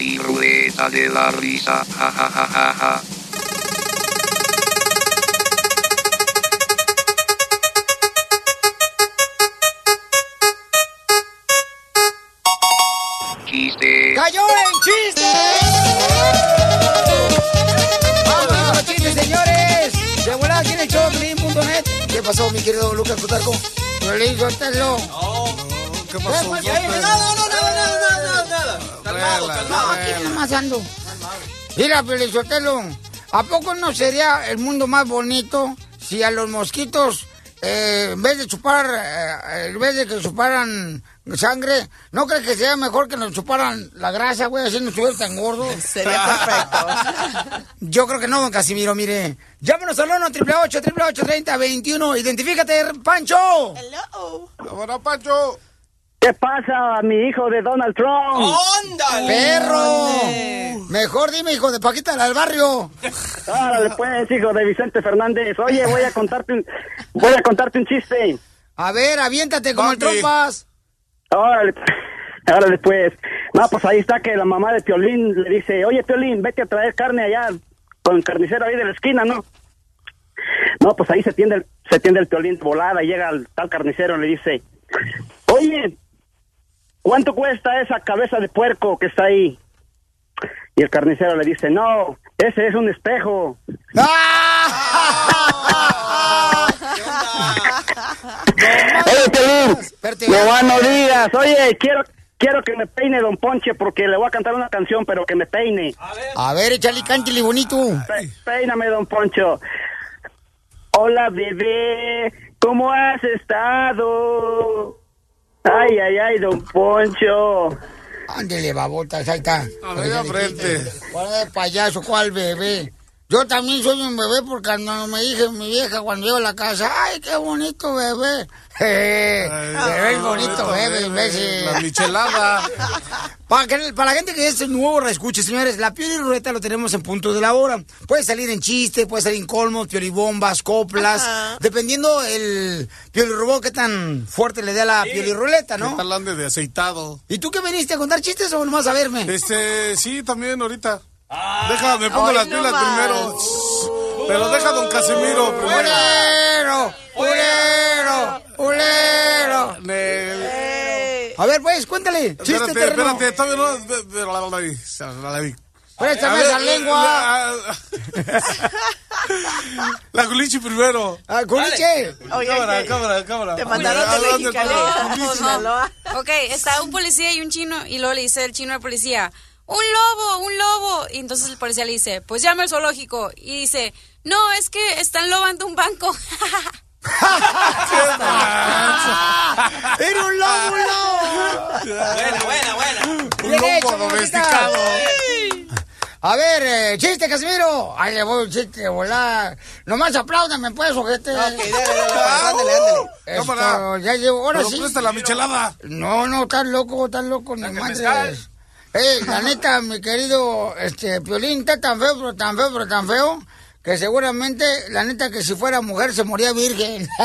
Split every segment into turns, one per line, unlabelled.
y
rueda de la risa, ja ja ja ja ja. Chiste.
¡Cayó en chiste! ¡Vamos a los chistes, señores! De volada aquí en el show. ¿Qué pasó, mi querido Lucas Cutarco? No le hizo hacerlo.
¿Qué
pasó? No, no, no, nada, nada.
Calmado,
No, aquí nomás ando. Mira, Pelizotelo, ¿a poco no sería el mundo más bonito si a los mosquitos, eh, en vez de chupar, eh, en vez de que chuparan sangre, ¿no crees que sería mejor que nos chuparan la grasa, güey, así no estuviera tan gordo?
Sería perfecto.
Yo creo que no, don Casimiro, mire. Llámenos al 1 888 30 21 Identifícate, Pancho.
Hello.
Ahora, Pancho.
¿Qué pasa, mi hijo de Donald Trump?
¡Perro! Mejor dime, hijo de Paquita del barrio.
Órale, pues, hijo de Vicente Fernández. Oye, voy a contarte un, voy a contarte un chiste.
A ver, aviéntate como el trompas.
Órale, órale, pues. No, pues ahí está que la mamá de Piolín le dice, oye, Piolín, vete a traer carne allá con el carnicero ahí de la esquina, ¿no? No, pues ahí se tiende el, se tiende el Piolín volada y llega el tal carnicero y le dice, oye, ¿cuánto cuesta esa cabeza de puerco que está ahí? Y el carnicero le dice, no, ese es un espejo. Oye, Piolín, no va, no digas. Oye, quiero, quiero que me peine Don Ponche porque le voy a cantar una canción, pero que me peine.
A ver, échale cántale bonito.
Pe- peíname, Don Poncho. Hola, bebé, ¿cómo has estado? Ay, ay, ay, Don Poncho.
Ándele, babotas, ahí está.
A ver, frente.
¿Cuál es payaso? ¿Cuál bebé? Yo también soy un bebé porque cuando me dije mi vieja cuando llego a la casa, ¡ay, qué bonito bebé! Bebé es bonito, bebé, imbécil.
La michelada.
Para, que- para la gente que es nuevo reescuche, señores, la piel y ruleta lo tenemos en punto de la hora. Puede salir en chiste, puede salir en colmos, piolibombas, coplas,
Ajá.
dependiendo el piolirrobó que tan fuerte le dé a la piolirruleta,
¿Qué
¿no?
tal ande de aceitado?
¿Y tú qué viniste a contar chistes o nomás a verme?
Este, sí, también ahorita. Deja, me pongo las
no
pilas
más.
primero. Pero deja a don Casimiro primero.
¡Ulero! ¡Ulero! ¡Ulero!
Nel.
Ey.
A ver, pues, cuéntale. Chiste,
Espérate,
terreno.
espérate, todavía no.
Préstame esa
eh,
lengua.
La, culichi primero.
Ah, culiche.
Oye,
cámara, cámara, cámara.
Te mandaron de.
Ok, está un policía y un chino y luego le dice el chino al policía, un lobo, un lobo. Y entonces el policía le dice, pues llama al zoológico. Y dice, no, es que están lobando un banco.
¡Era un lobo, un lobo!
Buena, buena, buena.
Un
Bien hecho,
lobo
mamita.
domesticado.
A ver, eh, chiste, Casimiro. Ahí le voy un chiste volar. Nomás apláudame, pues, ojete.
Ok, dale, dale, ándale, ándale.
Ya llevo, ahora
Pero
sí.
presta la michelada.
No, no, estás loco, estás loco, ni madres. Eh, la neta, mi querido, este, Piolín, está tan feo, pero tan feo, pero tan feo, que seguramente, la neta, que si fuera mujer se moría virgen.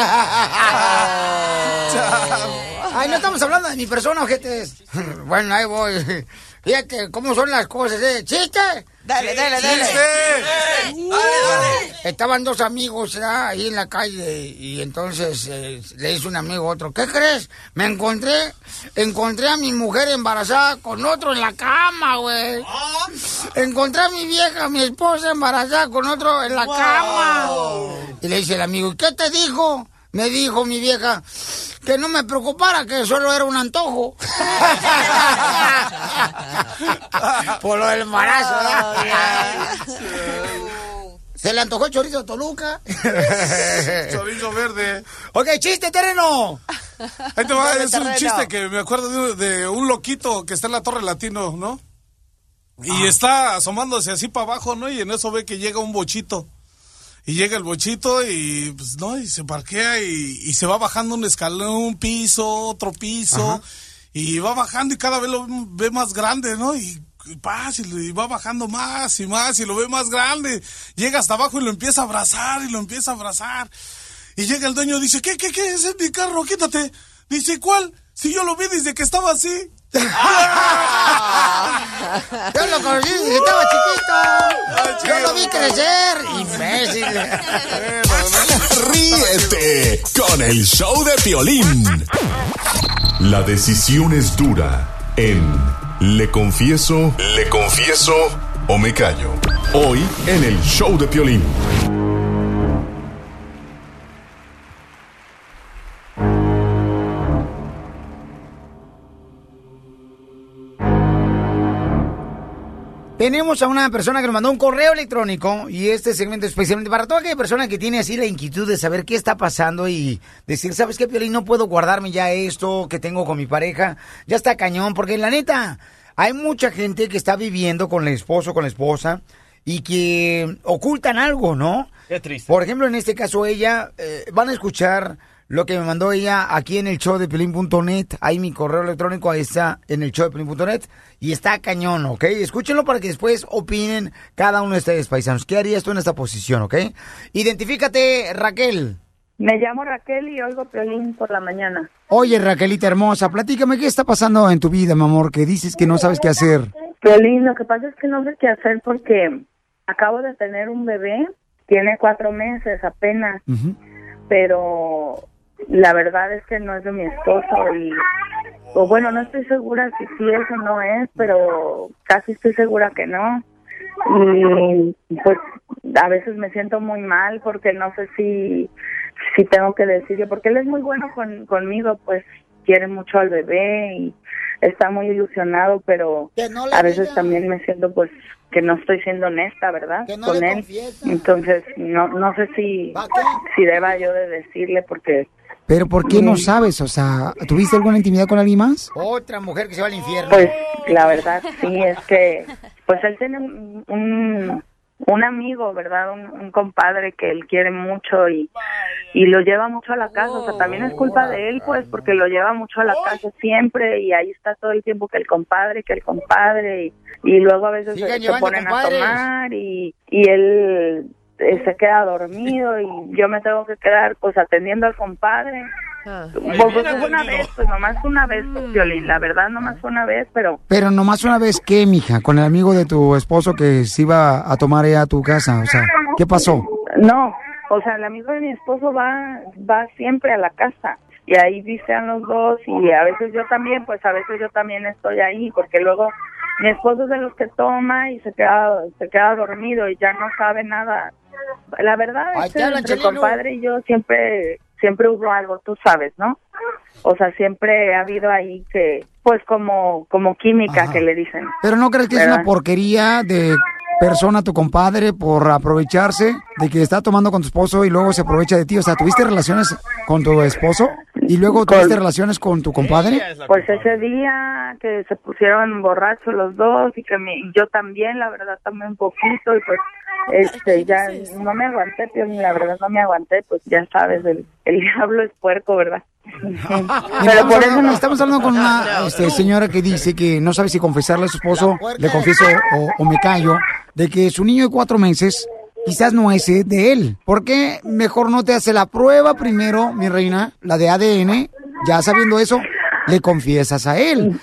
Ay, no estamos hablando de mi persona, ojetes. Bueno, ahí voy. Fíjate cómo son las cosas, ¿eh? ¡Chiste!
Dale, dale, dale.
Estaban dos amigos ahí en la calle y entonces eh, le dice un amigo a otro, ¿qué crees? Me encontré, encontré a mi mujer embarazada con otro en la cama, güey. Encontré a mi vieja, mi esposa embarazada con otro en la cama. Y le dice el amigo, ¿y qué te dijo? Me dijo mi vieja que no me preocupara, que solo era un antojo. Por lo del embarazo, ¿verdad? Se le antojó el chorizo de Toluca.
Chorizo verde.
ok, chiste, terreno.
Ahí te va, es un chiste que me acuerdo de, de un loquito que está en la Torre Latino, ¿no? Y está asomándose así para abajo, ¿no? Y en eso ve que llega un bochito. Y llega el bochito y, pues, ¿no? Y se parquea y, y se va bajando un escalón, un piso, otro piso. Y va bajando y cada vez lo ve más grande, ¿no? Y, y y va bajando más y más y lo ve más grande. Llega hasta abajo y lo empieza a abrazar y lo empieza a abrazar. Y llega el dueño y dice, ¿qué, qué, qué? Ese es mi carro, quítate. Dice, ¿cuál? Si yo lo vi desde que estaba así.
Yo lo conocí desde que estaba chiquito. Yo lo vi crecer. Imbécil.
Ríete con el show de Piolín. La decisión es dura en Le Confieso, Le Confieso o Me Callo. Hoy en el show de Piolín.
Tenemos a una persona que nos mandó un correo electrónico y este segmento especialmente para toda aquella persona que tiene así la inquietud de saber qué está pasando y decir, ¿sabes qué, Piolín? No puedo guardarme ya esto que tengo con mi pareja. Ya está cañón, porque la neta, hay mucha gente que está viviendo con el esposo, con la esposa y que ocultan algo, ¿no?
Qué triste.
Por ejemplo, en este caso ella, eh, van a escuchar lo que me mandó ella aquí en el show de Pelín.net. Ahí mi correo electrónico ahí está en el show de Pelín.net. Y está cañón, ¿ok? Escúchenlo para que después opinen cada uno de ustedes, paisanos. ¿Qué harías tú en esta posición, ok? Identifícate, Raquel.
Me llamo Raquel y oigo Piolín por la mañana.
Oye, Raquelita hermosa, platícame qué está pasando en tu vida, mi amor, que dices que no sabes qué hacer.
Piolín, lo que pasa es que no sé qué hacer porque acabo de tener un bebé, tiene cuatro meses apenas, pero la verdad es que no es de mi esposo y, o bueno, no estoy segura si sí es o no es, pero casi estoy segura que no. Y pues a veces me siento muy mal porque no sé si, si tengo que decirle, porque él es muy bueno con, conmigo, pues quiere mucho al bebé y está muy ilusionado, pero
no
a veces
diga.
también me siento pues que no estoy siendo honesta, ¿verdad?
No
con él.
confiesa.
Entonces, no no sé si si deba yo de decirle porque
Pero ¿por qué no sabes? O sea, ¿tuviste alguna intimidad con alguien más?
Otra mujer que se va al infierno.
Pues la verdad sí es que, pues él tiene un, un, amigo, ¿verdad? Un, un compadre que él quiere mucho y, y lo lleva mucho a la casa. O sea, también es culpa de él, pues, porque lo lleva mucho a la casa siempre y ahí está todo el tiempo que el compadre, que el compadre y, y luego a veces
Sigan
se, se ponen a tomar y, y él eh, se queda dormido y yo me tengo que quedar pues atendiendo al compadre. Pues, pues, una vez, pues nomás una vez, pues, Violín, la verdad nomás fue una vez, pero
Pero nomás una vez, ¿qué, mija? Con el amigo de tu esposo que se iba a tomar ella a tu casa. O sea, ¿qué pasó?
no, o sea, el amigo de mi esposo va, va siempre a la casa y ahí dicen los dos y a veces yo también, pues a veces yo también estoy ahí porque luego mi esposo es de los que toma y se queda, se queda dormido y ya no sabe nada. La verdad
Ay,
es
te
que entre compadre y yo siempre, siempre hubo algo, tú sabes, ¿no? O sea, siempre ha habido ahí que, pues como, como química
Ajá.
que le dicen.
Pero ¿no crees que es una porquería de persona tu compadre por aprovecharse de que está tomando con tu esposo y luego se aprovecha de ti? O sea, ¿tuviste relaciones con tu esposo y luego tuviste relaciones con tu compadre?
Pues ese día que se pusieron borrachos los dos y que mi- yo también, la verdad, también un poquito y pues este ya no me aguanté, Piolín, la verdad no me aguanté, pues ya sabes, el, el diablo es puerco, ¿verdad? Pero
estamos,
por eso
hablando,
no-
estamos hablando con una este, señora que dice que no sabe si confesarle a su esposo, le confieso o, o me callo, de que su niño de cuatro meses quizás no es de él. ¿Por qué mejor no te hace la prueba primero, mi reina, la de ADN? Ya sabiendo eso, le confiesas a él.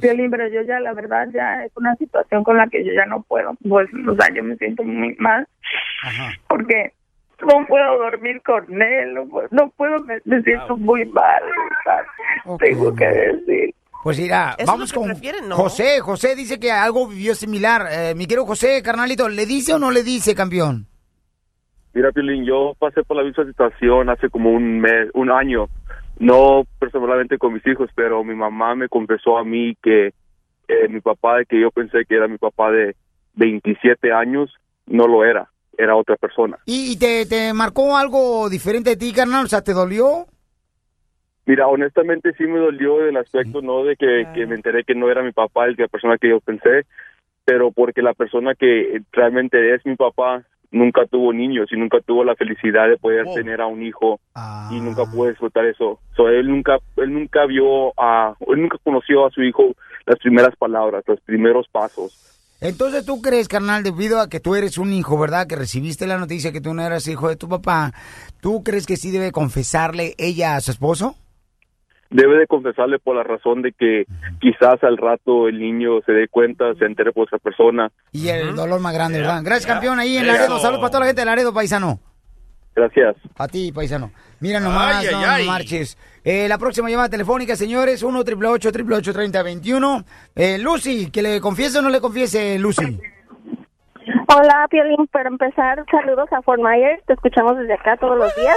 Violín, pero yo ya, la verdad, ya es una situación con la que yo ya no puedo. Pues, o sea, yo me siento muy mal. Porque no puedo dormir con él, no puedo, no puedo me, me siento muy mal. Tengo que decir.
Pues mira, vamos con
¿no?
José. José dice que algo vivió similar. Eh, mi querido José, carnalito, ¿le dice o no le dice, campeón?
Mira, Piolín, yo pasé por la misma situación hace como un mes, un año. No personalmente con mis hijos, pero mi mamá me confesó a mí que eh, mi papá, que yo pensé que era mi papá de 27 años, no lo era, era otra persona.
¿Y, te, te marcó algo diferente de ti, carnal? O sea, ¿te dolió?
Mira, honestamente sí me dolió del aspecto, no de que, que me enteré que no era mi papá el que la persona que yo pensé, pero porque la persona que realmente es mi papá nunca tuvo niños y nunca tuvo la felicidad de poder tener a un hijo y nunca pudo disfrutar eso. So, él nunca él nunca vio a él nunca conoció a su hijo las primeras palabras, los primeros pasos.
Entonces, ¿tú crees, carnal, debido a que tú eres un hijo, ¿verdad? Que recibiste la noticia que tú no eras hijo de tu papá, ¿tú crees que sí debe confesarle ella a su esposo?
Debe de confesarle por la razón de que quizás al rato el niño se dé cuenta, se entere por esa persona.
Y el dolor más grande, ¿verdad? Gracias, campeón, ahí en Laredo. Saludos para toda la gente de Laredo, paisano.
Gracias.
A ti, paisano. Mira nomás,
Ay,
no,
ay,
no
ay.
marches. Eh, la próxima llamada telefónica, señores, 1 888 3021 eh, Lucy, que le confiese o no le confiese, Lucy.
Hola, Piolín. Para empezar, saludos a Fort Myers. Te escuchamos desde acá todos los días.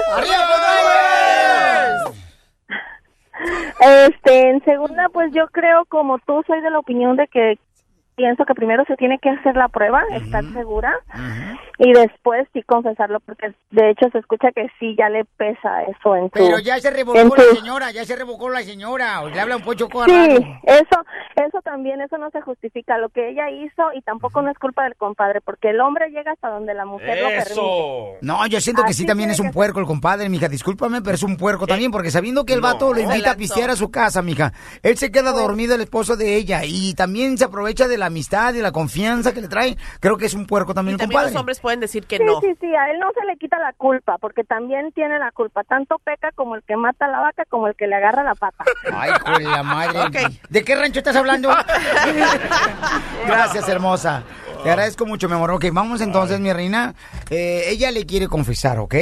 Este, en segunda, pues yo creo, como tú, soy de la opinión de que pienso que primero se tiene que hacer la prueba, estar segura, y después sí confesarlo, porque de hecho se escucha que sí ya le pesa eso en su...
Pero ya se revocó
su-
la señora, ya se revocó la señora. O le habla un pocho
Sí, eso, eso también, eso no se justifica lo que ella hizo y tampoco no es culpa del compadre, porque el hombre llega hasta donde la mujer lo permite.
No, yo siento que sí también es un puerco el compadre, mija. Discúlpame, pero es un puerco también, porque sabiendo que el vato lo invita a pistear a su casa, mija, él se queda dormido el esposo de ella y también se aprovecha de la amistad y la confianza que le trae. Creo que es un puerco también el
También
compadre.
los hombres pueden decir que
sí,
no.
sí, sí, a él no se le quita la culpa, porque también tiene la culpa. Tanto peca como el que mata a la vaca, como el que le agarra la pata.
Ay, con la madre. ¿De qué rancho estás hablando? Gracias, hermosa. Te agradezco mucho, mi amor. Ok, vamos entonces, mi reina. Eh, ella le quiere confesar, ¿ok?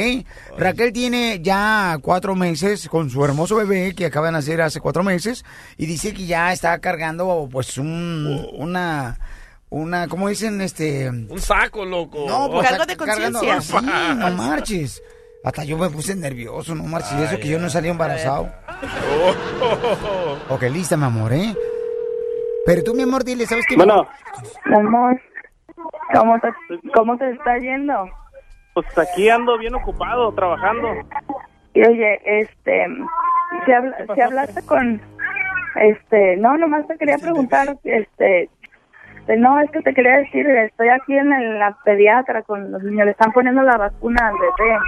Raquel tiene ya cuatro meses con su hermoso bebé que acaba de nacer hace cuatro meses y dice que ya está cargando, pues, un, una, una, ¿cómo dicen? Este...
Un saco, loco.
No, pues
Cargo de
cargando-
conciencia.
Sí, no marches. Hasta yo me puse nervioso, no marches. Y eso que yo no salí embarazado. Ok, lista, mi amor, ¿eh? Pero tú, mi amor, dile, ¿sabes qué?
Bueno.
Mi amor, ¿cómo te, ¿cómo te está yendo?
Pues aquí ando bien ocupado, trabajando.
Y oye, este, si, habla- si hablaste con, este, no, nomás te quería preguntar, este, este, no, es que te quería decir, estoy aquí en el- la pediatra con los niños, le están poniendo la vacuna al bebé.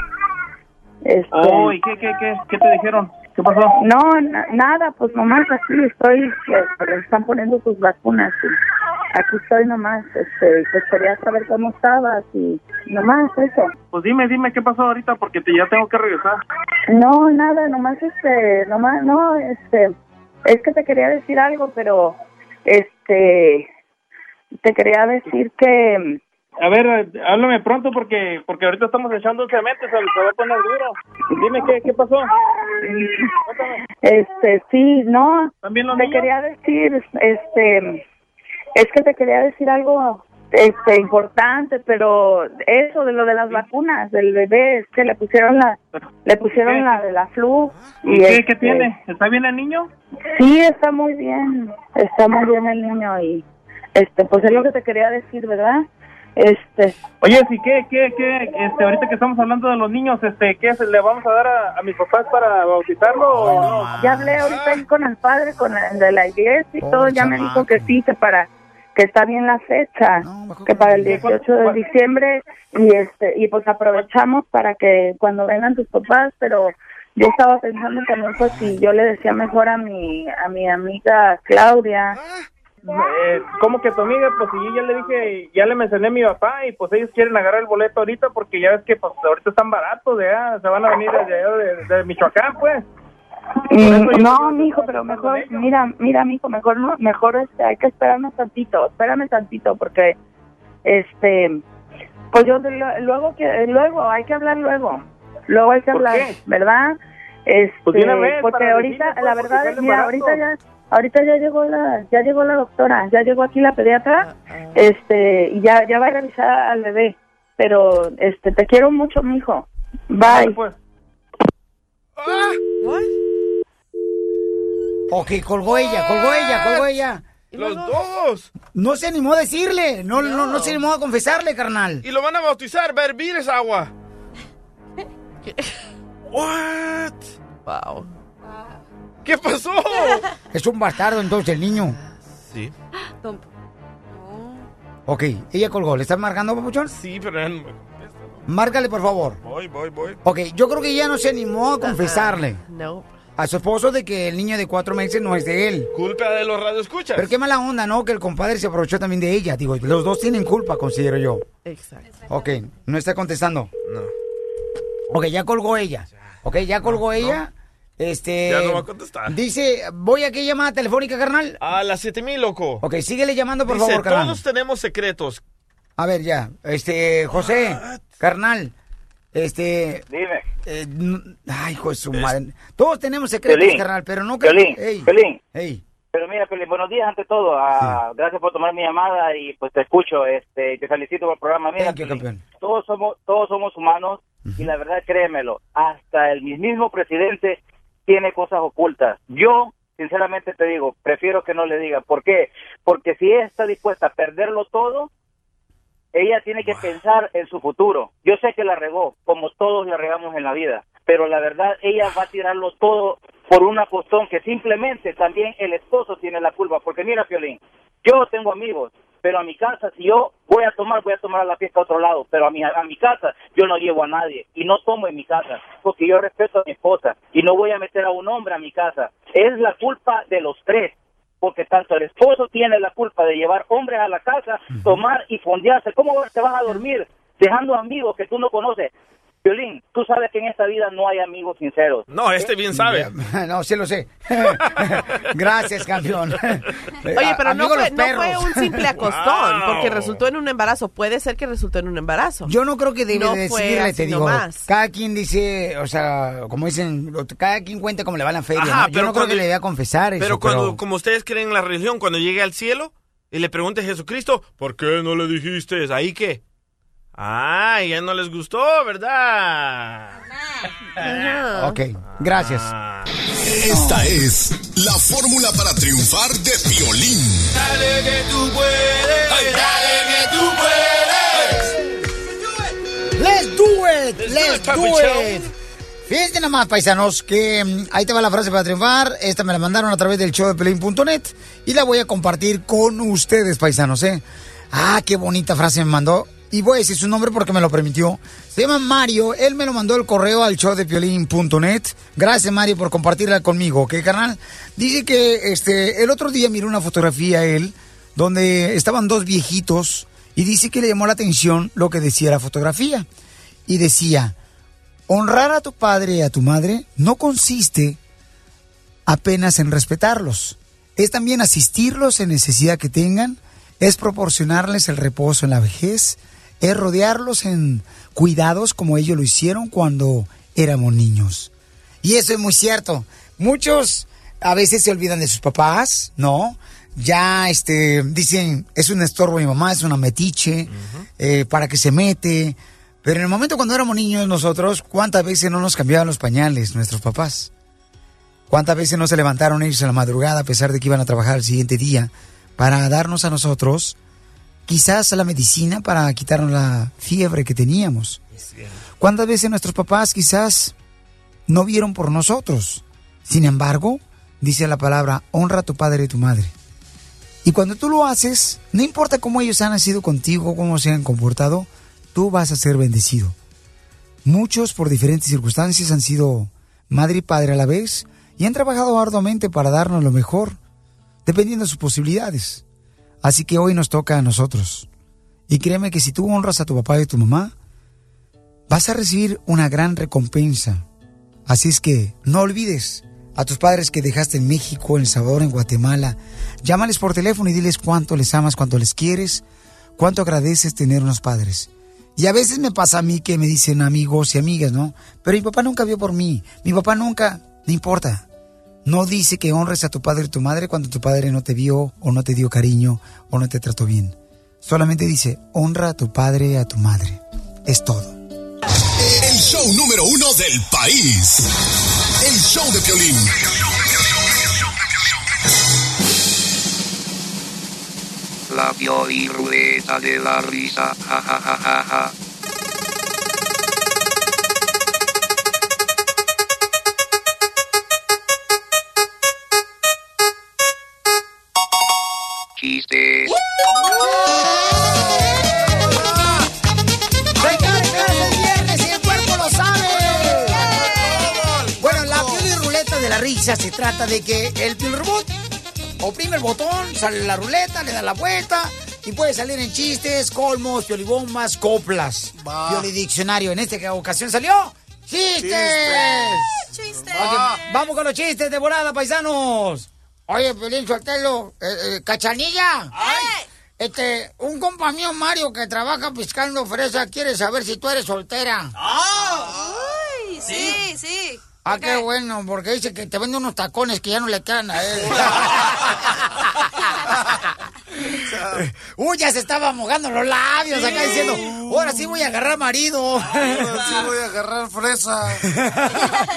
Este,
Oh, ¿y qué, qué, qué, qué te dijeron? ¿Qué pasó?
No, na- nada, pues nomás así estoy, eh, le están poniendo sus vacunas y aquí estoy nomás, este, pues quería saber cómo estabas y nomás eso.
Pues dime, dime qué pasó ahorita porque te, ya tengo que regresar.
No, nada, nomás este, nomás, no, este, es que te quería decir algo, pero, este, te quería decir que,
A ver, háblame pronto porque porque ahorita estamos echando cemento, se, se va a poner duro. Dime qué, qué pasó.
Este, sí, no,
¿También
te
niños?
quería decir, este, es que te quería decir algo, este, importante, pero eso de lo de las vacunas del bebé, es que le pusieron la, le pusieron
¿Qué?
la de la flu.
¿Y qué,
este,
qué tiene? ¿Está bien el niño?
Sí, está muy bien, está muy bien el niño y, este, pues es lo que te quería decir, ¿verdad? Este,
Oye, sí, ¿qué, qué, qué, este, ahorita que estamos hablando de los niños, este, ¿qué se le vamos a dar a, a mis papás para bautizarlo o no?
ya hablé ahorita ahí con el padre, con el de la iglesia y todo, ya me dijo que sí, que para que está bien la fecha, que para el 18 de diciembre y este y pues aprovechamos para que cuando vengan tus papás, pero yo estaba pensando también pues si yo le decía mejor a mi a mi amiga Claudia
Eh, ¿Cómo que tu amiga? Pues sí, ya le dije, ya le mencioné a mi papá y pues ellos quieren agarrar el boleto ahorita porque ya ves que pues ahorita están baratos, ya se van a venir desde de, de Michoacán, pues.
Mm, No, mijo, pero mejor, mira, mira, mijo, mejor no, mejor este, hay que esperarnos tantito, espérame tantito, porque, este, pues yo luego que, luego, hay que hablar luego, luego hay que
¿Por
hablar,
qué?
¿verdad? Este,
Pues una vez,
porque ahorita,
decirle, pues,
la verdad, mira,
embarazo.
ahorita ya, ahorita ya llegó la, ya llegó la doctora, ya llegó aquí la pediatra, este, y ya, ya va a revisar al bebé, pero, este, te quiero mucho, mijo, bye.
Ok, colgó ella, colgó ella, colgó ella.
Los dos.
No se animó a decirle, no, no, no se animó a confesarle, carnal.
Y lo van a bautizar, va a hervir esa agua. What?
Wow.
¿Qué pasó?
Es un bastardo entonces el niño.
Sí.
Ok, ella colgó. ¿Le estás marcando, papuchón?
Sí, pero me-
Márcale, por favor.
voy, voy, voy.
Ok, yo creo que ella no se animó a confesarle
No.
a su esposo de que el niño de cuatro meses no es de él.
Culpa de los radioescuchas.
Pero qué mala onda, ¿no? Que el compadre se aprovechó también de ella. Digo, los dos tienen culpa, considero yo.
Exacto.
Ok, no está contestando.
No.
Ok, ya colgó ella. Ok, ya colgó ella. Este.
Ya no va a contestar.
Dice, voy a qué llamada telefónica, carnal.
A las 7000, loco.
Ok, síguele llamando, por
Dice,
favor, carnal.
todos tenemos secretos.
A ver, ya. Este, José, carnal. Este.
Dime.
eh, ay, hijo de su madre. Todos tenemos secretos, carnal, pero no que. Ey,
Piolín.
ey.
Pero mira, Piolín, buenos días ante todo. Ah, Gracias por tomar mi llamada y pues te escucho. Este, te felicito por el programa. Mira,
Thank you, campeón.
todos somos todos somos humanos y la verdad créemelo, hasta el mismo presidente tiene cosas ocultas. Yo sinceramente te digo, prefiero que no le diga. ¿Por qué? Porque si ella está dispuesta a perderlo todo, ella tiene que pensar en su futuro. Yo sé que la regó, como todos la regamos en la vida, pero la verdad ella va a tirarlo todo por una cuestión que simplemente también el esposo tiene la culpa. Porque mira, Piolín, yo tengo amigos, pero a mi casa, si yo voy a tomar, voy a tomar a la fiesta a otro lado, pero a mi, a mi casa yo no llevo a nadie y no tomo en mi casa, porque yo respeto a mi esposa y no voy a meter a un hombre a mi casa. Es la culpa de los tres porque tanto el esposo tiene la culpa de llevar hombres a la casa, tomar y fondearse. ¿Cómo te vas a dormir dejando amigos que tú no conoces? Violín, tú sabes que en esta vida no hay amigos sinceros.
No, este bien sabe.
No, sí lo sé. Gracias, campeón.
Oye, pero no fue, no fue un simple acostón,
Wow.
porque resultó en un embarazo. Puede ser que resultó en un embarazo.
Yo no creo que debe
no
de decirle, te digo.
nomás.
Cada quien dice, o sea, como dicen, lo- cada quien cuenta como le va la feria.
Ajá,
¿no? Yo
pero
no creo
cuando-
que le dé a confesar eso.
Pero cuando,
pero-
como ustedes creen en la religión, cuando llegue al cielo y le pregunte a Jesucristo, ¿por qué no le dijiste? ¿Ahí qué? Ah, ya no les gustó, ¿verdad?
Ok, gracias.
Esta es la fórmula para triunfar de violín.
Dale que tú puedes, dale que tú puedes.
Let's do it, let's,
Let's do it,
do it. Fíjense nada más, paisanos, que mm, ahí te va la frase para triunfar. Esta me la mandaron a través del show de Pelín.net y la voy a compartir con ustedes, paisanos, ¿eh? Ah, qué bonita frase me mandó. Y voy a decir su nombre porque me lo permitió. Se llama Mario. Él me lo mandó el correo al show de Piolín.net. Gracias, Mario, por compartirla conmigo, ¿ok, carnal? Dice que este, el otro día miró una fotografía a él donde estaban dos viejitos y dice que le llamó la atención lo que decía la fotografía. Y decía, honrar a tu padre y a tu madre no consiste apenas en respetarlos. Es también asistirlos en necesidad que tengan, es proporcionarles el reposo en la vejez, es rodearlos en cuidados como ellos lo hicieron cuando éramos niños. Y eso es muy cierto. Muchos a veces se olvidan de sus papás, ¿no? Ya este dicen, es un estorbo mi mamá, es una metiche, eh, para que se mete. Pero en el momento cuando éramos niños nosotros, ¿cuántas veces no nos cambiaban los pañales nuestros papás? ¿Cuántas veces no se levantaron ellos en la madrugada a pesar de que iban a trabajar el siguiente día para darnos a nosotros quizás la medicina para quitarnos la fiebre que teníamos? ¿Cuántas veces nuestros papás quizás no vieron por nosotros? Sin embargo, dice la palabra, honra a tu padre y tu madre. Y cuando tú lo haces, no importa cómo ellos han nacido contigo, cómo se han comportado, tú vas a ser bendecido. Muchos, por diferentes circunstancias, han sido madre y padre a la vez y han trabajado arduamente para darnos lo mejor, dependiendo de sus posibilidades. Así que hoy nos toca a nosotros. Y créeme que si tú honras a tu papá y a tu mamá, vas a recibir una gran recompensa. Así es que no olvides
a tus padres que dejaste en México, en El Salvador, en Guatemala. Llámales por teléfono y diles cuánto les amas, cuánto les quieres, cuánto agradeces tener unos padres. Y a veces me pasa a mí que me dicen amigos y amigas, ¿no? Pero mi papá nunca vio por mí. Mi papá nunca, no importa. No dice que honres a tu padre y tu madre cuando tu padre no te vio o no te dio cariño o no te trató bien. Solamente dice, honra a tu padre y a tu madre. Es todo.
El show número uno del país. El show de Piolín.
La Pioliruleta de la risa. Ja, ja, ja, Chistes.
Señores, es viernes y el cuerpo lo sabe. Bueno, la pioli ruleta de la risa se trata de que el pioli robot oprime el botón, sale la ruleta, le da la vuelta y puede salir en chistes, colmos, piolibombas, coplas.
Va.
Pioli diccionario. En esta ocasión salió chistes.
¡Chistes!
Ok, vamos con los chistes de volada, paisanos. Oye, Piolín, suéltalo. Eh, eh, Cachanilla. Este, un compa mío, Mario, que trabaja piscando fresa, quiere saber si tú eres soltera.
Ay, sí, sí.
Ah, qué bueno, porque dice que te vende unos tacones que ya no le quedan a él. Uy, ya se estaba mojando los labios acá diciendo, ahora sí voy a agarrar marido.
Ahora sí voy a agarrar fresa.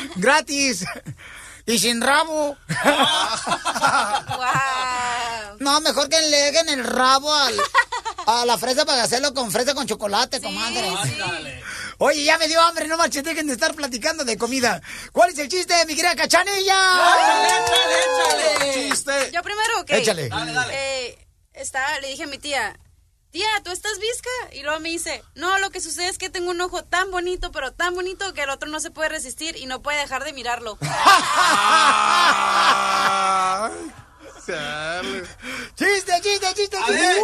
Gratis. Y sin rabo. No, mejor que le den el rabo al- a la fresa para hacerlo con fresa con chocolate, comadre. Oye, ya me dio hambre, no marches, dejen de estar platicando de comida. ¿Cuál es el chiste, mi querida cachanilla?
Chiste.
Yo primero, ok.
Échale. Dale,
Eh, está, le dije a mi tía, tía, ¿tú estás visca? Y luego me dice, no, lo que sucede es que tengo un ojo tan bonito, pero tan bonito que el otro no se puede resistir y no puede dejar de mirarlo.
¡Chiste, chiste, chiste, chiste!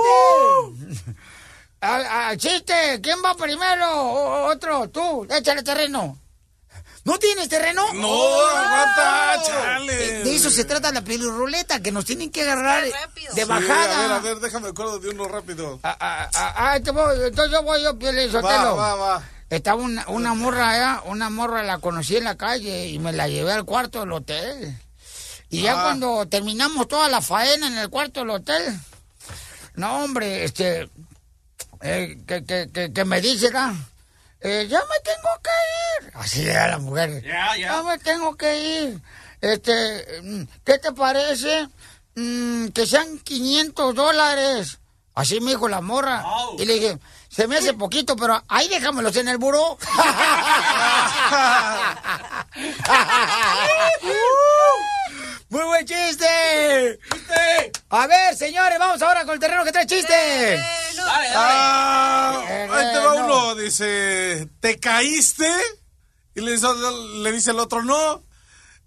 Ah, ah, ¡Chiste! ¿Quién va primero? O- otro, tú, échale terreno. ¿No tienes terreno? Oh.
No, aguanta, chale.
De eso se trata la pelirruleta, que nos tienen que agarrar de
Sí,
bajada.
a ver, a ver, déjame acuerdo de uno rápido.
Ah, ah, te voy, entonces yo voy yo, Piolín Sotelo.
Va, va, va.
Estaba una, una morra allá, una morra la conocí en la calle y me la llevé al cuarto del hotel. Y ya
Ah.
cuando terminamos toda la faena en el cuarto del hotel, no hombre, este, eh, que, que, que, que me dice, ¿verdad? Eh, ya me tengo que ir. Así era la mujer.
Ya, ya.
me tengo que ir. Este, mm, ¿qué te parece? Mm, que sean 500 dólares. Así me dijo la morra. Y le dije, se me hace poquito, pero ahí déjamelos en el buró. Muy buen chiste. A ver, señores, vamos ahora con el terreno que trae chiste.
Ah,
Eh,
ahí te va
no.
uno, dice, ¿te caíste? Y le dice, le dice el otro, no.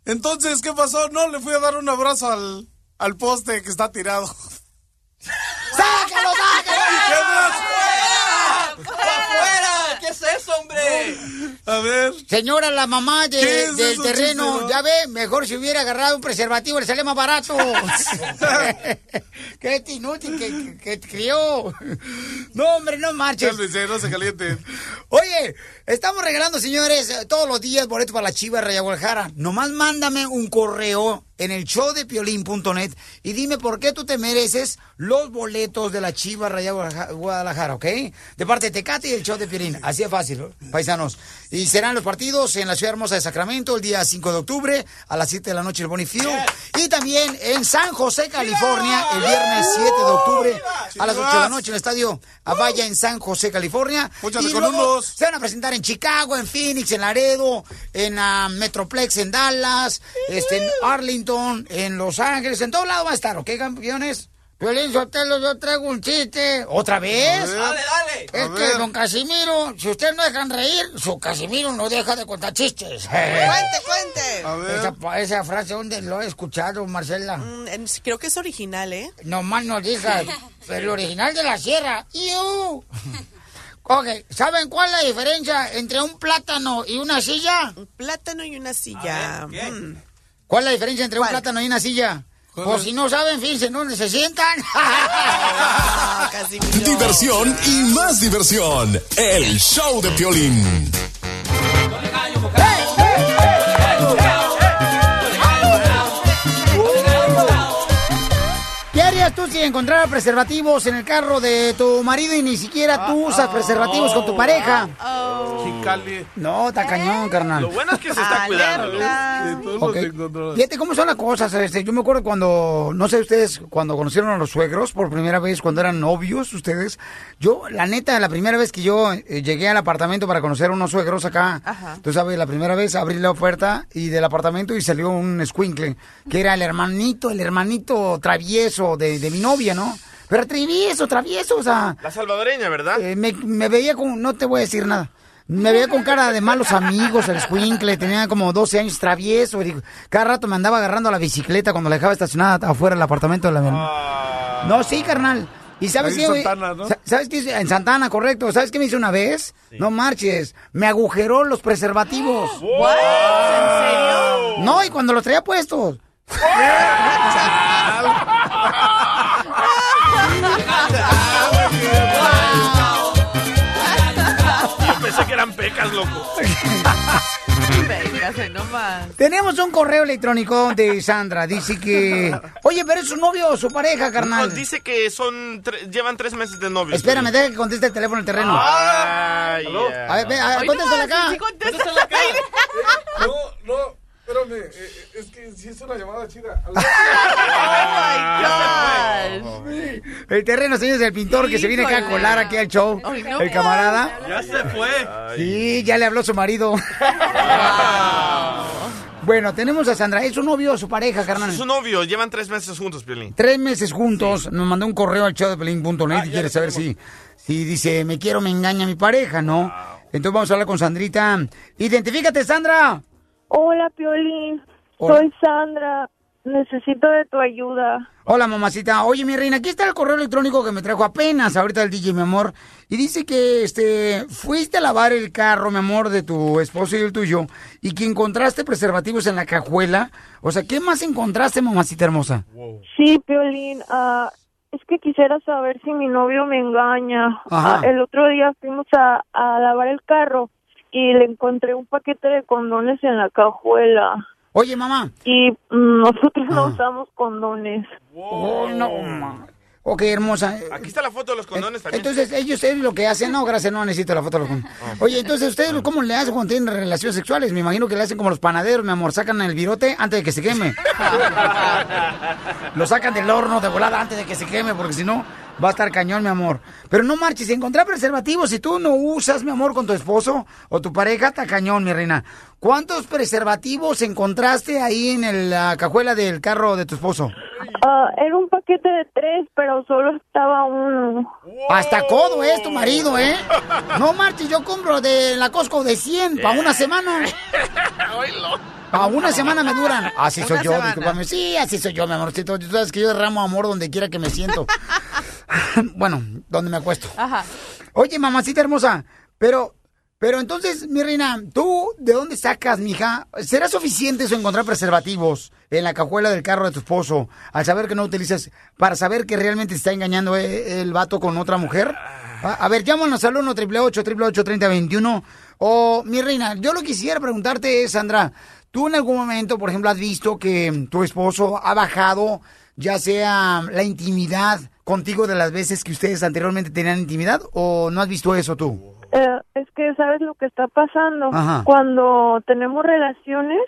Entonces, ¿qué pasó? No, le fui a dar un abrazo al, al poste que está tirado.
¡Sácalo,
¡Afuera! ¿Qué es eso, hombre?
A ver.
Señora, la mamá de-
¿Qué es
del
eso,
terreno,
no?
ya ve, mejor si hubiera agarrado un preservativo, le sale más barato. Qué inútil que, que, crió. No, hombre, no marches.
Cálmese, no se caliente.
Oye, estamos regalando, señores, eh, todos los días boletos para la Chiva de Guadalajara. Nomás mándame un correo en el show de piolín.net y dime por qué tú te mereces los boletos de la Chiva Raya Guadalajara- ¿ok? De parte de Tecate y el show de Piolín. Así es fácil, ¿no? paisanos. Y serán los partidos en la ciudad hermosa de Sacramento el día 5 de octubre a las 7 de la noche en el Bonifield. Y también en San José, California, el viernes 7 de octubre a las 8 de la noche en el estadio Avaya en San José, California.
Móchate
Y luego se van a presentar en Chicago, en Phoenix, en Laredo, en ah, Metroplex, en Dallas, este, en Arlington, en Los Ángeles, en todos lados va a estar, ¿ok, campeones? Violín Sotelo, yo traigo un chiste. ¿Otra vez?
A ver. Dale, dale.
Es
A
que,
ver.
don Casimiro, si ustedes no dejan reír, su Casimiro no deja de contar chistes.
Cuente, cuente.
Esa, esa frase, ¿dónde lo he escuchado, Marcela?
Mm, en- Creo que es original, ¿eh?
No más no digas. Pero el original de la sierra. ¡Iu! Ok, ¿saben cuál es la diferencia entre un plátano y una silla?
Un plátano y una silla.
A ver, ¿qué?
Mm.
¿Cuál es la diferencia entre un plátano y una silla? Pues si no saben, fíjense, ¿dónde se sientan?
Diversión y más diversión. El show de Piolín.
Tú si encontraras preservativos en el carro de tu marido y ni siquiera tú usas preservativos con tu pareja? No, está cañón, carnal.
Lo bueno es que se está cuidando.
Ok. Fíjate cómo son las cosas. Este, yo me acuerdo cuando, no sé ustedes, cuando conocieron a los suegros por primera vez, cuando eran novios ustedes. Yo, la neta, la primera vez que yo eh, llegué al apartamento para conocer a unos suegros acá, tú sabes, la primera vez abrí la oferta y del apartamento y salió un escuincle, que era el hermanito, el hermanito travieso de, de mi novia, ¿no? Pero travieso, travieso, o sea,
La salvadoreña, ¿verdad?
eh, me, me veía con, no te voy a decir nada. Me veía con cara de malos amigos, el squinkle, tenía como 12 años travieso. y cada rato me andaba agarrando la bicicleta cuando la dejaba estacionada afuera del apartamento de la
Ah.
No, sí, carnal. ¿Y sabes qué?
Santana, ¿no?
Sa- ¿Sabes qué? hice? En Santana, correcto. ¿Sabes qué me hizo una vez? No marches. Me agujeró los preservativos.
¿En serio?
No, y cuando los traía puestos.
pecas, loco.
Nomás.
Tenemos un correo electrónico de Sandra. Dice que. Oye, pero es su novio o su pareja, carnal.
No, dice que son tre- llevan tres meses de novios.
Espérame, deja que conteste el teléfono del terreno.
Ay,
A ver, ve, a ver, acá.
sí, contéstale acá.
No, no, espérame. eh, eh, es que sí es una llamada chida.
Oh
El terreno, señores, del pintor que se viene acá a colar aquí al show.
Ay, no.
El camarada.
Ya se fue.
Sí, ya le habló su marido. bueno, tenemos a Sandra. ¿Es su novio o su pareja, carnal?
Su novio, llevan tres meses juntos, Piolín.
Tres meses juntos. Nos mandó un correo al showdepelín.net y quiere saber si, si dice, me quiero, me engaña mi pareja, ¿no? Entonces vamos a hablar con Sandrita. Identifícate, Sandra.
Hola, Piolín.
Hola.
Soy Sandra. Necesito de tu ayuda.
Hola, mamacita. Oye, mi reina, aquí está el correo electrónico que me trajo apenas ahorita el DJ, mi amor. Y dice que, este, fuiste a lavar el carro, mi amor, de tu esposo y el tuyo, y que encontraste preservativos en la cajuela. O sea, ¿qué más encontraste, mamacita hermosa?
Sí, Piolín. ah, es que quisiera saber si mi novio me engaña.
Ajá.
Ah, el otro día fuimos a, a lavar el carro y le encontré un paquete de condones en la cajuela.
Oye, mamá.
Y mm, nosotros no
Ah.
usamos condones.
Oh, no, ma. Ok, hermosa.
Aquí está la foto de los condones también.
Entonces, ellos es lo que hacen. No, gracias, no necesito la foto de los condones. Oye, entonces, ¿ustedes cómo le hacen cuando tienen relaciones sexuales? Me imagino que le hacen como los panaderos, mi amor. Sacan el virote antes de que se queme. Lo sacan del horno de volada antes de que se queme, porque si no, va a estar cañón, mi amor. Pero no marches, encontrar preservativos. Si tú no usas, mi amor, con tu esposo o tu pareja, está cañón, mi reina. ¿Cuántos preservativos encontraste ahí en el, la cajuela del carro de tu esposo?
Ah, era un paquete de tres, pero solo estaba uno.
Hasta codo es tu marido, ¿eh? No marches, yo compro de la Costco de 100 para una semana. Para una semana me duran. Así soy yo, discúlpame. Sí, así soy yo, mi amorcito. Tú sabes que yo derramo amor donde quiera que me siento. bueno, donde me acuesto.
Ajá.
Oye, mamacita hermosa, pero, pero entonces, mi reina, ¿tú de dónde sacas, mija? ¿Será suficiente eso encontrar preservativos en la cajuela del carro de tu esposo al saber que no utilizas, para saber que realmente te está engañando eh, el vato con otra mujer? A, a ver, llámanos al 1 888 3021 O, mi reina, yo lo que quisiera preguntarte es, Sandra, ¿tú en algún momento, por ejemplo, has visto que tu esposo ha bajado ya sea la intimidad contigo de las veces que ustedes anteriormente tenían intimidad o no has visto eso tú?
Eh, es que sabes lo que está pasando.
Ajá.
Cuando tenemos relaciones,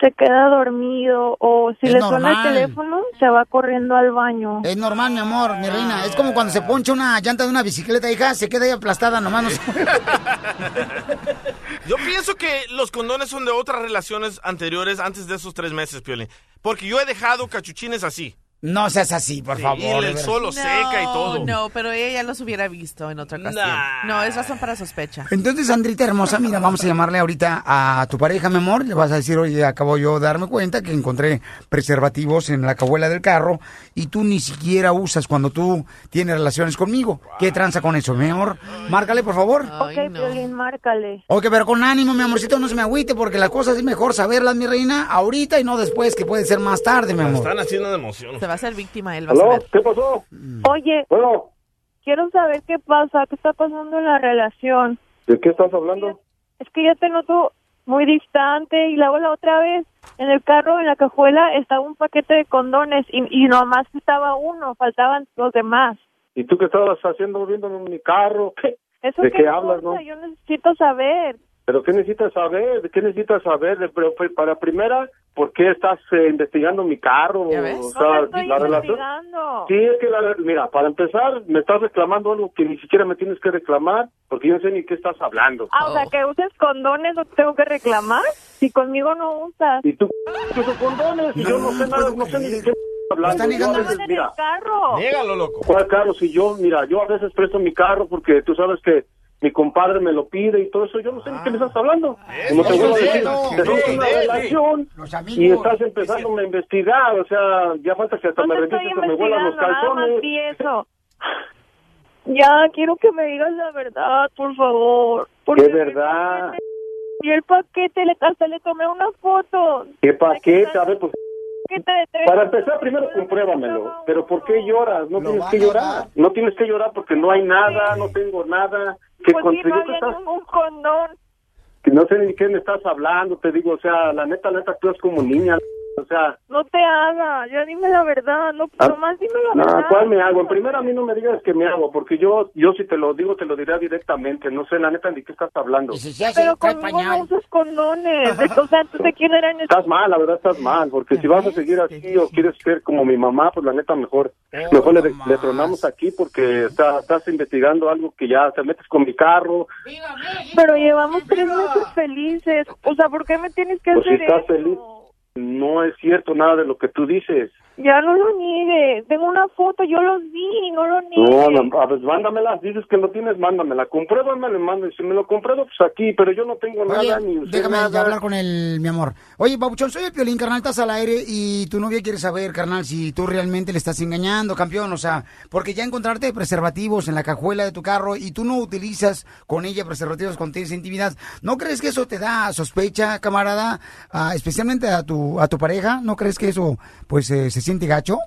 se queda dormido o si
Es
le suena el teléfono, se va corriendo al baño.
Es normal, mi amor, mi reina. Es como cuando se poncha una llanta de una bicicleta, hija, se queda ahí aplastada nomás. no se-
Yo pienso que los condones son de otras relaciones anteriores antes de esos tres meses, Piolín. Porque yo he dejado cachuchines así.
No seas así, por
Sí,
favor.
el
de veras.
sol lo seca y todo.
No, pero ella ya los hubiera visto en otra ocasión.
Nah.
No, es razón para sospecha.
Entonces, Sandrita hermosa, mira, vamos a llamarle ahorita a tu pareja, mi amor. Le vas a decir, oye, acabo yo de darme cuenta que encontré preservativos en la cajuela del carro y tú ni siquiera usas cuando tú tienes relaciones conmigo. ¿Qué tranza con eso, mi amor? Márcale, por favor.
ok, Piolín, márcale.
Ok, pero con ánimo, mi amorcito, no se me agüite, porque las cosas es mejor saberlas, mi reina, ahorita y no después, que puede ser más tarde, mi
Me
amor.
están haciendo de emoción.
Va a hacer víctima él, vas a
¿Aló?
ver.
¿Qué pasó?
Oye,
Bueno,
quiero saber qué pasa, qué está pasando en la relación.
¿de qué estás hablando?
Es que ya te noto muy distante y luego la otra vez en el carro, en la cajuela, estaba un paquete de condones y, y nomás estaba uno, faltaban los demás.
¿Y tú qué estabas haciendo viendo en mi carro? ¿Qué?
Eso
¿De
que
qué hablas, no?
Yo necesito saber.
¿Pero qué necesitas saber? ¿De qué necesitas saber? Para primera, ¿por qué estás eh, investigando mi carro?
¿Ya ves?
O sea,
estoy
la relación... Sí, es que, la, mira, para empezar, me estás reclamando algo que ni siquiera me tienes que reclamar, porque yo no sé ni qué estás hablando.
Ah, o sea, que uses condones, ¿no tengo que reclamar? Si conmigo no usas.
¿Y tú qué son condones? Y yo no sé nada, no sé ni de qué estás hablando.
Está negando
Yo veces, mira,
carro.
Niégalo, loco.
¿Cuál carro? Si yo, mira, yo a veces presto mi carro porque tú sabes que mi compadre me lo pide y todo eso, yo no sé ni qué me estás hablando. Como te
Eso
vuelvo a decir, tenemos una relación
Los
y estás empezando a investigar, o sea, ya falta que hasta
No
me revises que me vuelan los calzones.
eso. Ya, quiero que me digas la verdad, por favor. Porque
¿Qué verdad?
Y el paquete, le, hasta le tomé una foto.
¿Qué paquete? A ver, pues,
Paquete de tres-
para empezar, primero compruébamelo. Pero ¿por qué lloras? No
Lo
tienes que llorar. No tienes que llorar porque no hay nada, no tengo nada. Que
Pues sí, no había
estás...
ningún condón.
Que no sé ni qué me estás hablando, te digo, o sea, la neta, la neta, tú eres como niña, o sea...
No te hagas, ya dime la verdad, no,
Ah,
nomás dime la verdad.
¿cuál me hago? En primera a mí no me digas que me hago, porque yo, yo si te lo digo, te lo diré directamente. No sé, la neta, ni qué estás hablando.
Si
Pero conmigo no usas condones. O sea, tú te quieres dar en el...
Estás mal, la verdad estás mal, porque si vas a seguir así o quieres ser como mi mamá, pues la neta mejor,
Oh,
mejor le, tronamos aquí porque está- estás investigando algo que ya te metes con mi carro,
Pero llevamos tres meses felices. O sea, ¿por qué me tienes que
pues si
hacer
estás
eso?
feliz. No es cierto nada de lo que tú dices.
Ya no lo niegues. Tengo una foto, yo los vi, no lo
No,
niegues.
no, a ver, mándamela. Dices que lo tienes, mándamela. Compruébame, le mando. Y si me lo compruebo, pues aquí, pero yo no tengo
Oye,
nada, ni usted
déjame
nada.
hablar con el, mi amor. Oye, Pabuchón, soy el Piolín, carnal, estás al aire y tu novia quiere saber, carnal, si tú realmente le estás engañando, campeón, o sea, porque ya encontrarte preservativos en la cajuela de tu carro y tú no utilizas con ella preservativos con tienes intimidad, ¿no crees que eso te da sospecha, camarada, Ah, especialmente a tu, a tu pareja? ¿No crees que eso, pues, eh, se siente gacho?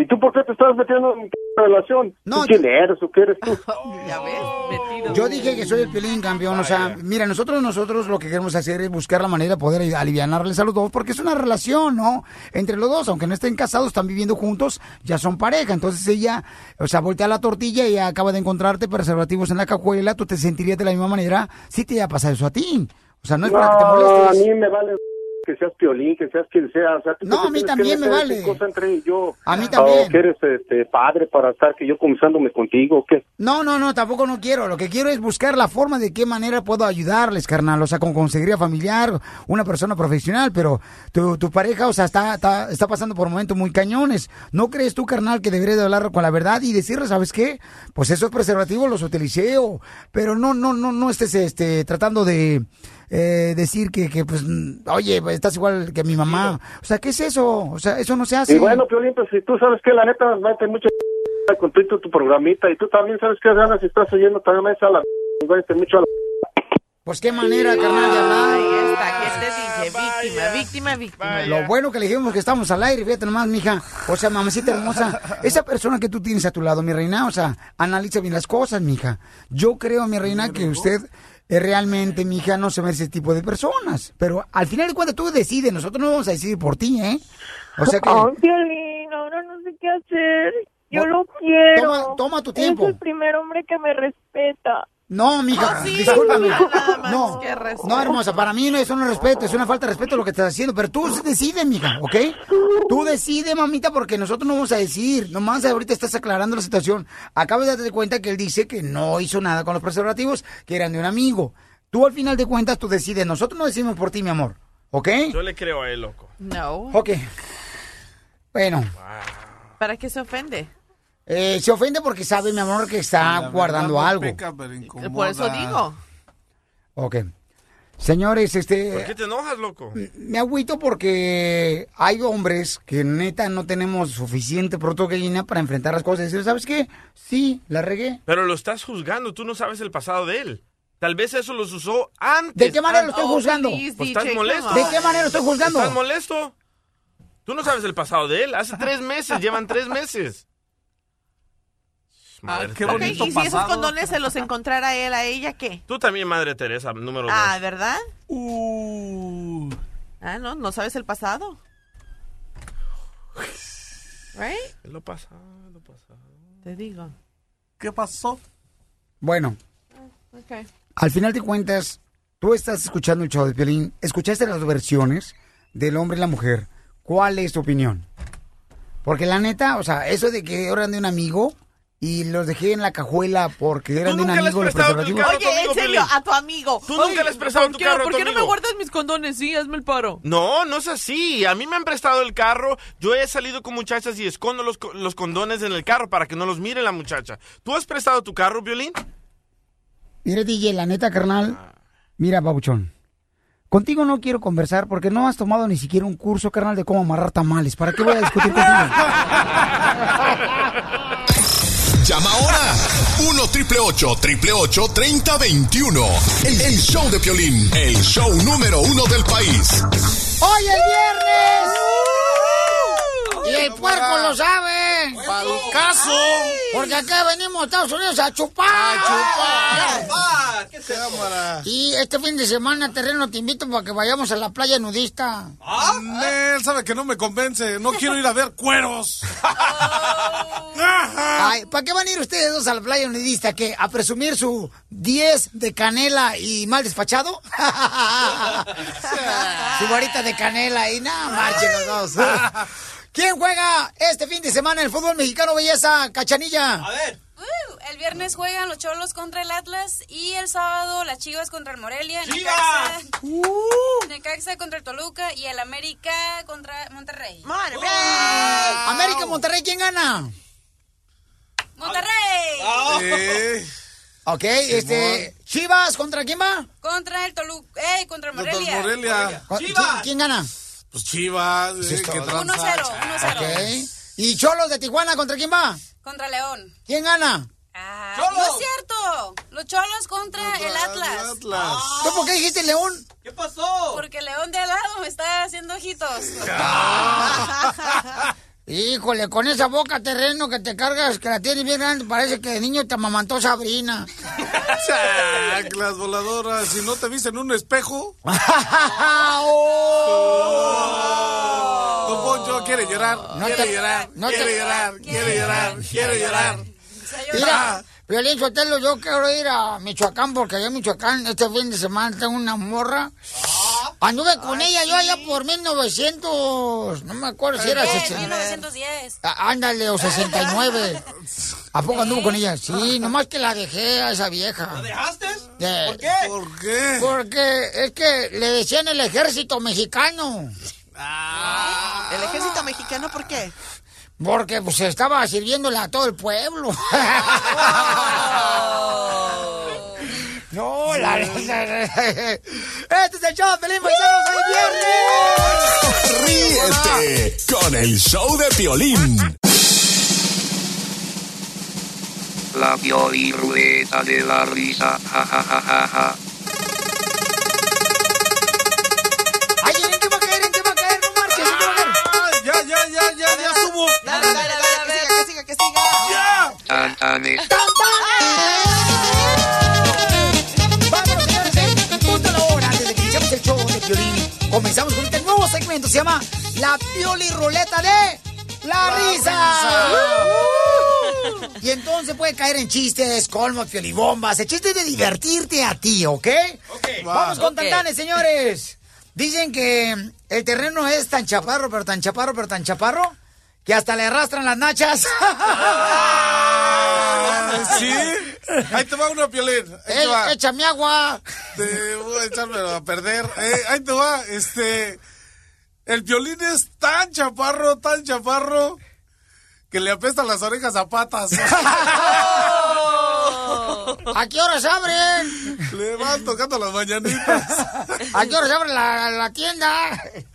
¿Y tú por qué te estás metiendo en mi relación?
No,
¿Tú quién eres o qué eres tú?
Ya ves, metido.
Yo dije que soy el Piolín, campeón. O sea, mira, nosotros nosotros lo que queremos hacer es buscar la manera de poder alivianarles a los dos, porque es una relación, ¿no? Entre los dos, aunque no estén casados, están viviendo juntos, ya son pareja. Entonces ella, o sea, voltea la tortilla y acaba de encontrarte preservativos en la cajuela. Tú te sentirías de la misma manera si te haya pasado eso a ti. O sea, no es para que te
No, a
molestes.
mí me vale que seas piolín, que seas quien sea. O sea, ¿tú
No, a mí también me vale.
cosa entre yo?
A mí también.
¿O que eres este, padre para estar que yo comenzándome contigo o qué?
No, no, no, tampoco no quiero. Lo que quiero es buscar la forma de qué manera puedo ayudarles, carnal. O sea, con consejería familiar, una persona profesional, pero tu, tu pareja, o sea, está, está, está pasando por momentos muy cañones. ¿No crees tú, carnal, que deberías de hablar con la verdad y decirle, ¿sabes qué? Pues esos preservativos los utilicé, o, pero no, no, no, no estés este, tratando de eh, decir que, que, pues, oye, estás igual que mi mamá. O sea, ¿qué es eso? O sea, eso no se hace.
Y bueno, Piolín, pues si tú sabes que la neta me mete mucha con tu, tu, tu programita y tú también sabes que ganas si estás oyendo también me echa la mucho a la
Pues qué manera, carnal, de hablar.
Ahí está, ¿qué te dije? Víctima, víctima, víctima.
Lo bueno que le dijimos que estamos al aire, fíjate nomás, mija. O sea, mamacita hermosa, esa persona que tú tienes a tu lado, mi reina, o sea, analiza bien las cosas, mija. Yo creo, mi reina, que usted eh, realmente, mija, no se ve ese tipo de personas. Pero al final de cuentas tú decides, nosotros no vamos a decidir por ti, ¿eh? O sea que...
Ay, Piolín, ahora no sé qué hacer. Yo lo quiero.
Toma- toma tu tiempo.
Es el primer hombre que me respeta.
No, mija,
Oh, sí,
discúlpame.
nada más
No,
que respeto.
no, hermosa, para mí no es un respeto, es una falta de respeto lo que estás haciendo, pero tú decides, mija, ¿ok? Tú decides, mamita, porque nosotros no vamos a decir, nomás ahorita estás aclarando la situación. Acabas de darte cuenta que él dice que no hizo nada con los preservativos, que eran de un amigo. Tú al final de cuentas, tú decides, nosotros no decimos por ti, mi amor, ¿ok?
Yo le creo a él, loco.
No.
Ok. Bueno,
¿Para qué se ofende?
Eh, se ofende porque sabe, mi amor, que está
La
guardando algo.
peca, pero.
Por eso digo.
Ok. Señores, este...
¿Por qué te enojas, loco?
Me agüito porque hay hombres que neta no tenemos suficiente proteína para enfrentar las cosas y decir, ¿sabes qué? Sí, la regué.
Pero lo estás juzgando, tú no sabes el pasado de él. Tal vez eso los usó antes.
¿De qué manera lo estoy juzgando?
Pues estás molesto.
¿De qué manera lo estoy juzgando?
¿Estás molesto? Tú no sabes el pasado de él. Hace tres meses, llevan tres meses. Madre
qué
Ok,
Teresa.
y si esos condones se los encontrara él a ella, ¿qué?
Tú también, Madre Teresa, número dos.
Ah, ¿verdad?
Uh.
Ah, no, no sabes el pasado. Right?
Lo pasado, lo pasado.
Te digo.
¿Qué pasó?
Bueno,
Ok.
al final de cuentas, tú estás escuchando el show de Piolín, escuchaste las versiones del hombre y la mujer. ¿Cuál es tu opinión? Porque la neta, o sea, eso de que eran de un amigo y los dejé en la cajuela porque eran de un
nunca le has
amigo los
prestado tu
preservativos.
Oye, en serio,
Piolín?
a tu amigo.
Tú nunca le has prestado
¿por
tu
qué-
carro a
¿Por
tu
qué no me guardas mis condones? Sí, hazme el paro.
No, no es así. A mí me han prestado el carro. Yo he salido con muchachas y escondo los, co- los condones en el carro para que no los mire la muchacha. ¿Tú has prestado tu carro, Violín?
Mira, DJ, la neta, carnal. Mira, babuchón. Contigo no quiero conversar porque no has tomado ni siquiera un curso, carnal, de cómo amarrar tamales. ¿Para qué voy a discutir contigo?
Llama ahora. 1 triple 8 triple 8 30 21. El, el show de Piolín. El show número uno del país.
¡Hoy es viernes! El puerco lo sabe.
¡Paducazo!
Porque acá venimos a Estados Unidos a chupar. A
chupar. ¿Qué cámara?
Y este fin de semana, terreno, te invito para que vayamos a la playa nudista.
Él sabe que no me convence. No quiero ir a ver cueros.
Ay, ¿para qué van a ir ustedes dos a la playa nudista? ¿Qué? ¿A presumir su 10 de canela y mal despachado? su varita de canela y nada, marchen los dos. ¿Quién juega este fin de semana en el fútbol mexicano, belleza, cachanilla? A ver.
Uh, el viernes juegan los Cholos contra el Atlas y el sábado las Chivas contra el Morelia.
¡Chivas!
Necaxa, Necaxa contra el Toluca y el América contra Monterrey.
América Monterrey, ¿quién gana?
¡Monterrey!
Eh,
Ok, este. Chivas, ¿contra quién va?
Contra el Toluca. ¡Eh! Contra el
Contra el
Morelia.
Morelia.
Con- ¿Quién, quién gana?
Pues Chivas. eh, qué
1-0,
tranza.
1-0.
Ok. ¿Y Cholos de Tijuana contra quién va?
Contra León.
¿Quién gana?
Ah, no es cierto. Los Cholos contra el Atlas.
¿Tú por qué dijiste León?
¿Qué pasó? Porque León de al lado me está haciendo ojitos.
Híjole, con esa boca terreno que te cargas, que la tienes bien grande, parece que de niño te amamantó Sabrina.
Las voladoras. Si no te viste en un espejo. Don Poncho quiere llorar.
No
quiere
te-
llorar.
no
quiere
te-
llorar. Quiere llorar. Quiere llorar.
Mira, Violín Sotelo, yo quiero ir a Michoacán porque allá en Michoacán este fin de semana tengo una morra. Anduve con ella yo allá por 1900, no me acuerdo si era...
Bien,
60.
1910.
Ah, Ándale, o 69. ¿A poco anduvo con ella? Sí, nomás que la dejé a esa vieja. ¿La
dejaste?
¿Por
qué? ¿Por qué?
Porque es que le decían el ejército mexicano.
¿El ejército mexicano por qué?
Porque pues estaba sirviéndole a todo el pueblo. no, la... Este es el show, feliz paisanos, hoy viernes.
Ríete con el show de Piolín.
La Piolirrueta de la risa. Ja, ja, ja, ja, ja.
Ay, ¿en qué va a caer? ¿En qué va a caer? No marches, ¿en qué va a caer?
Ya, ya, ya, ya, ya subo.
Dale, dale, dale, que siga, que siga, que siga.
Tan, tan, es-
Comenzamos con este nuevo segmento, se llama La Pioli Ruleta de la, Risa. Y entonces puede caer en chistes, colmos, piolibombas, el chiste de divertirte a ti, ¿ok? Vamos con
Ok.
tantanes, señores. Dicen que el terreno es tan chaparro, pero tan chaparro, pero tan chaparro, que hasta le arrastran las nachas.
Sí. Ahí te va una piolín. Ahí te
Ey,
va.
échame agua.
Te voy a echármelo a perder. Eh, ahí te va. Este. El violín es tan chaparro, tan chaparro. que le apestan las orejas a patas.
¿A qué horas abren?
Le van tocando las mañanitas.
¿A qué horas abre la, la tienda?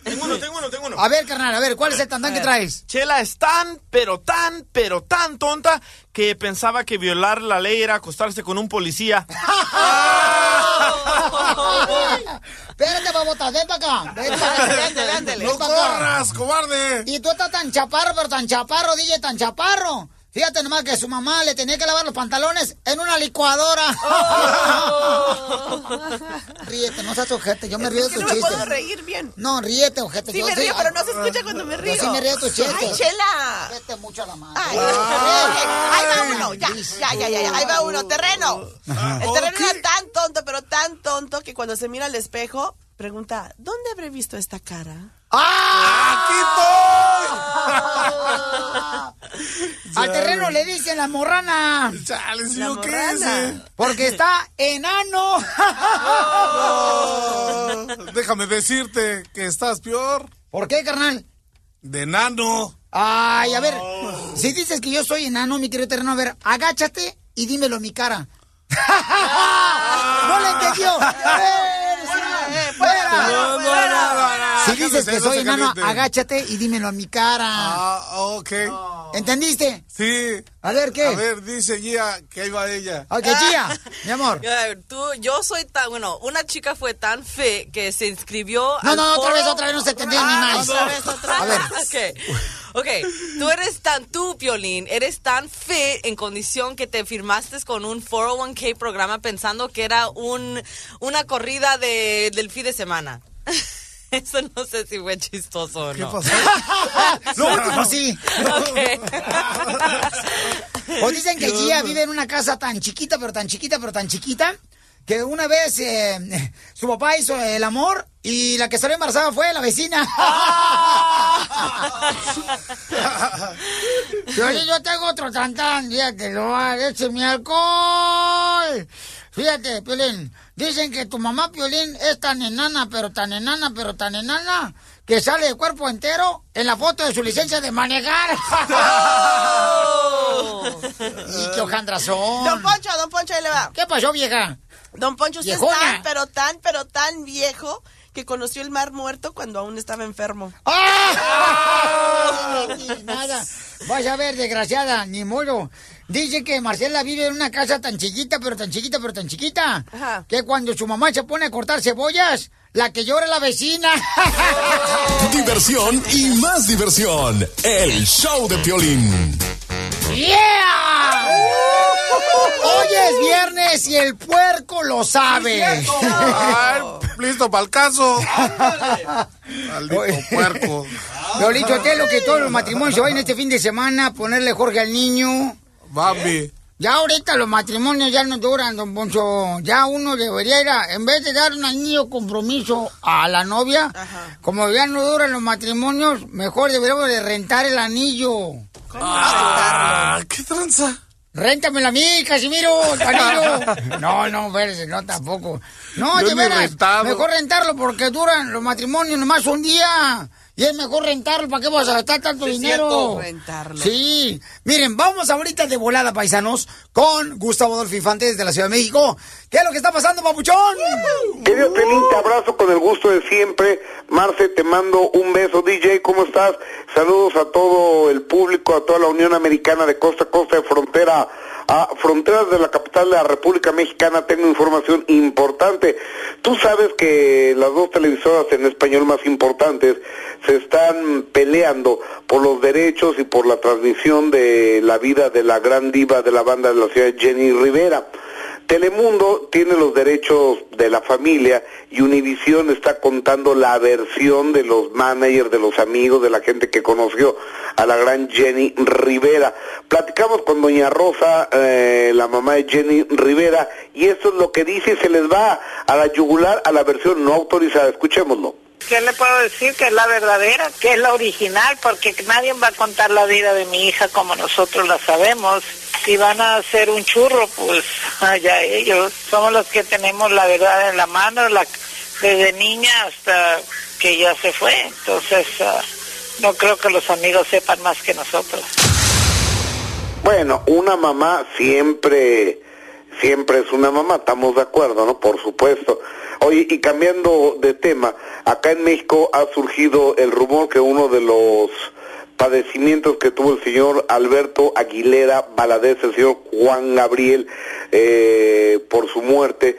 Tengo uno, tengo uno, tengo uno.
A ver, carnal, a ver, ¿cuál es el tantán que traes?
Chela es tan, pero tan, pero tan tonta que pensaba que violar la ley era acostarse con un policía.
Espérate, babota, ven para acá. Ven para acá.
Ándale.
¡No corras, cobarde!
Y tú estás tan chaparro, pero tan chaparro, DJ, tan chaparro. Fíjate nomás que su mamá le tenía que lavar los pantalones en una licuadora. ríete, no seas ojete, yo me río de
que
tu
no me
chiste.
puedo reír bien.
No, ríete, ojete.
Sí
yo
me
sí-
río, pero no se escucha cuando me río.
Yo sí me río de tus chistes.
¡Ay, Chela!
Vete mucho a la madre.
Ay, ok, Ahí va uno, ya, ya, ya, ya, ya, ahí va uno. Terreno. El terreno era tan tonto, pero tan tonto que cuando se mira al espejo, pregunta, ¿dónde habré visto esta cara?
Al terreno le dicen la morrana.
Chale, ¿sí
La
yo qué
morrana.
es, eh?
Porque está enano.
Oh, déjame decirte que estás peor.
¿Por qué, carnal?
De nano.
Ay, a ver, si dices que yo soy enano, mi querido terreno, a ver, agáchate y dímelo en mi cara. ¡No le entendió! Si dices que soy enano, agáchate y dímelo a mi cara.
Ah, ok.
¿Entendiste?
Sí.
A ver, ¿qué?
A ver, dice Gia que ahí va ella.
Ok, Gia, mi amor.
Tú, yo soy tan, bueno, una chica fue tan fe que se inscribió.
No,
al
no, otra
foro-
vez, otra vez, no se entendió ni
Ah,
más.
Otra vez, otra
A ver.
vez. Ok, ok, tú eres tan, tú, Piolín, eres tan fe en condición que te firmaste con un 401k programa pensando que era un, una corrida de, del fin de semana. Eso no sé si fue chistoso o no.
Lo último sí. O dicen que Gia vive en una casa tan chiquita, pero tan chiquita, pero tan chiquita, que una vez eh, su papá hizo el amor y la que salió embarazada fue la vecina. Piolín, yo tengo otro tantán, fíjate, lo mi alcohol. Fíjate, Piolín, dicen que tu mamá, Piolín, es tan enana, pero tan enana, pero tan enana, que sale de cuerpo entero en la foto de su licencia de manejar. y qué hojandrazón.
Don Poncho, don Poncho, ahí le va.
¿Qué pasó, vieja?
Don Poncho, usted es tan, pero tan, pero tan viejo que conoció el mar muerto cuando aún estaba enfermo.
¡Ah! Ni nada. Vas a ver, desgraciada, ni modo. Dice que Marcela vive en una casa tan chiquita, pero tan chiquita, pero tan chiquita, que cuando su mamá se pone a cortar cebollas, la que llora es la vecina.
Diversión y más diversión. El show de Piolín.
¡Yeah! Hoy es viernes y el puerco lo sabe.
Ay, listo para el caso. Maldito puerco.
Violín Sotelo, que todos los matrimonios se vayan este fin de semana a ponerle Jorge al niño.
Bambi.
Ya ahorita los matrimonios ya no duran, don Poncho. Ya uno debería ir a, en vez de dar un anillo compromiso a la novia, como ya no duran los matrimonios, mejor deberíamos de rentar el anillo.
Ah, ¿Qué tranza?
Réntamelo a mí, Casimiro, el anillo. No, no, espérese, no tampoco. No, de
no he
veras,
rentado.
mejor rentarlo porque duran los matrimonios nomás un día. Y es mejor rentarlo, ¿para qué vas a gastar tanto
Sí,
dinero?
rentarlo.
Sí. Miren, vamos ahorita de volada, paisanos, con Gustavo Adolfo Infante desde la Ciudad de México. ¿Qué es lo que está pasando, papuchón?
Querido Pelín, te abrazo con el gusto de siempre. Marce, te mando un beso. DJ, ¿cómo estás? Saludos a todo el público, a toda la Unión Americana de costa a costa, de frontera a fronteras de la capital de la República Mexicana. Tengo información importante. Tú sabes que las dos televisoras en español más importantes se están peleando por los derechos y por la transmisión de la vida de la gran diva de la banda de la ciudad, Jenny Rivera. Telemundo tiene los derechos de la familia y Univisión está contando la versión de los managers, de los amigos, de la gente que conoció a la gran Jenny Rivera. Platicamos con doña Rosa, eh, la mamá de Jenny Rivera, y esto es lo que dice se les va a la yugular a la versión no autorizada. Escuchémoslo.
¿Qué le puedo decir? Que es la verdadera, que es la original, porque nadie va a contar la vida de mi hija como nosotros la sabemos. Si van a hacer un churro, pues allá ellos. Somos los que tenemos la verdad en la mano, la, desde niña hasta que ya se fue. Entonces, ah, no creo que los amigos sepan más que nosotros.
Bueno, una mamá siempre, siempre es una mamá, estamos de acuerdo, ¿no? Por supuesto. Oye, y cambiando de tema, acá en México ha surgido el rumor que uno de los padecimientos que tuvo el señor Alberto Aguilera Valadez, el señor Juan Gabriel, eh, por su muerte,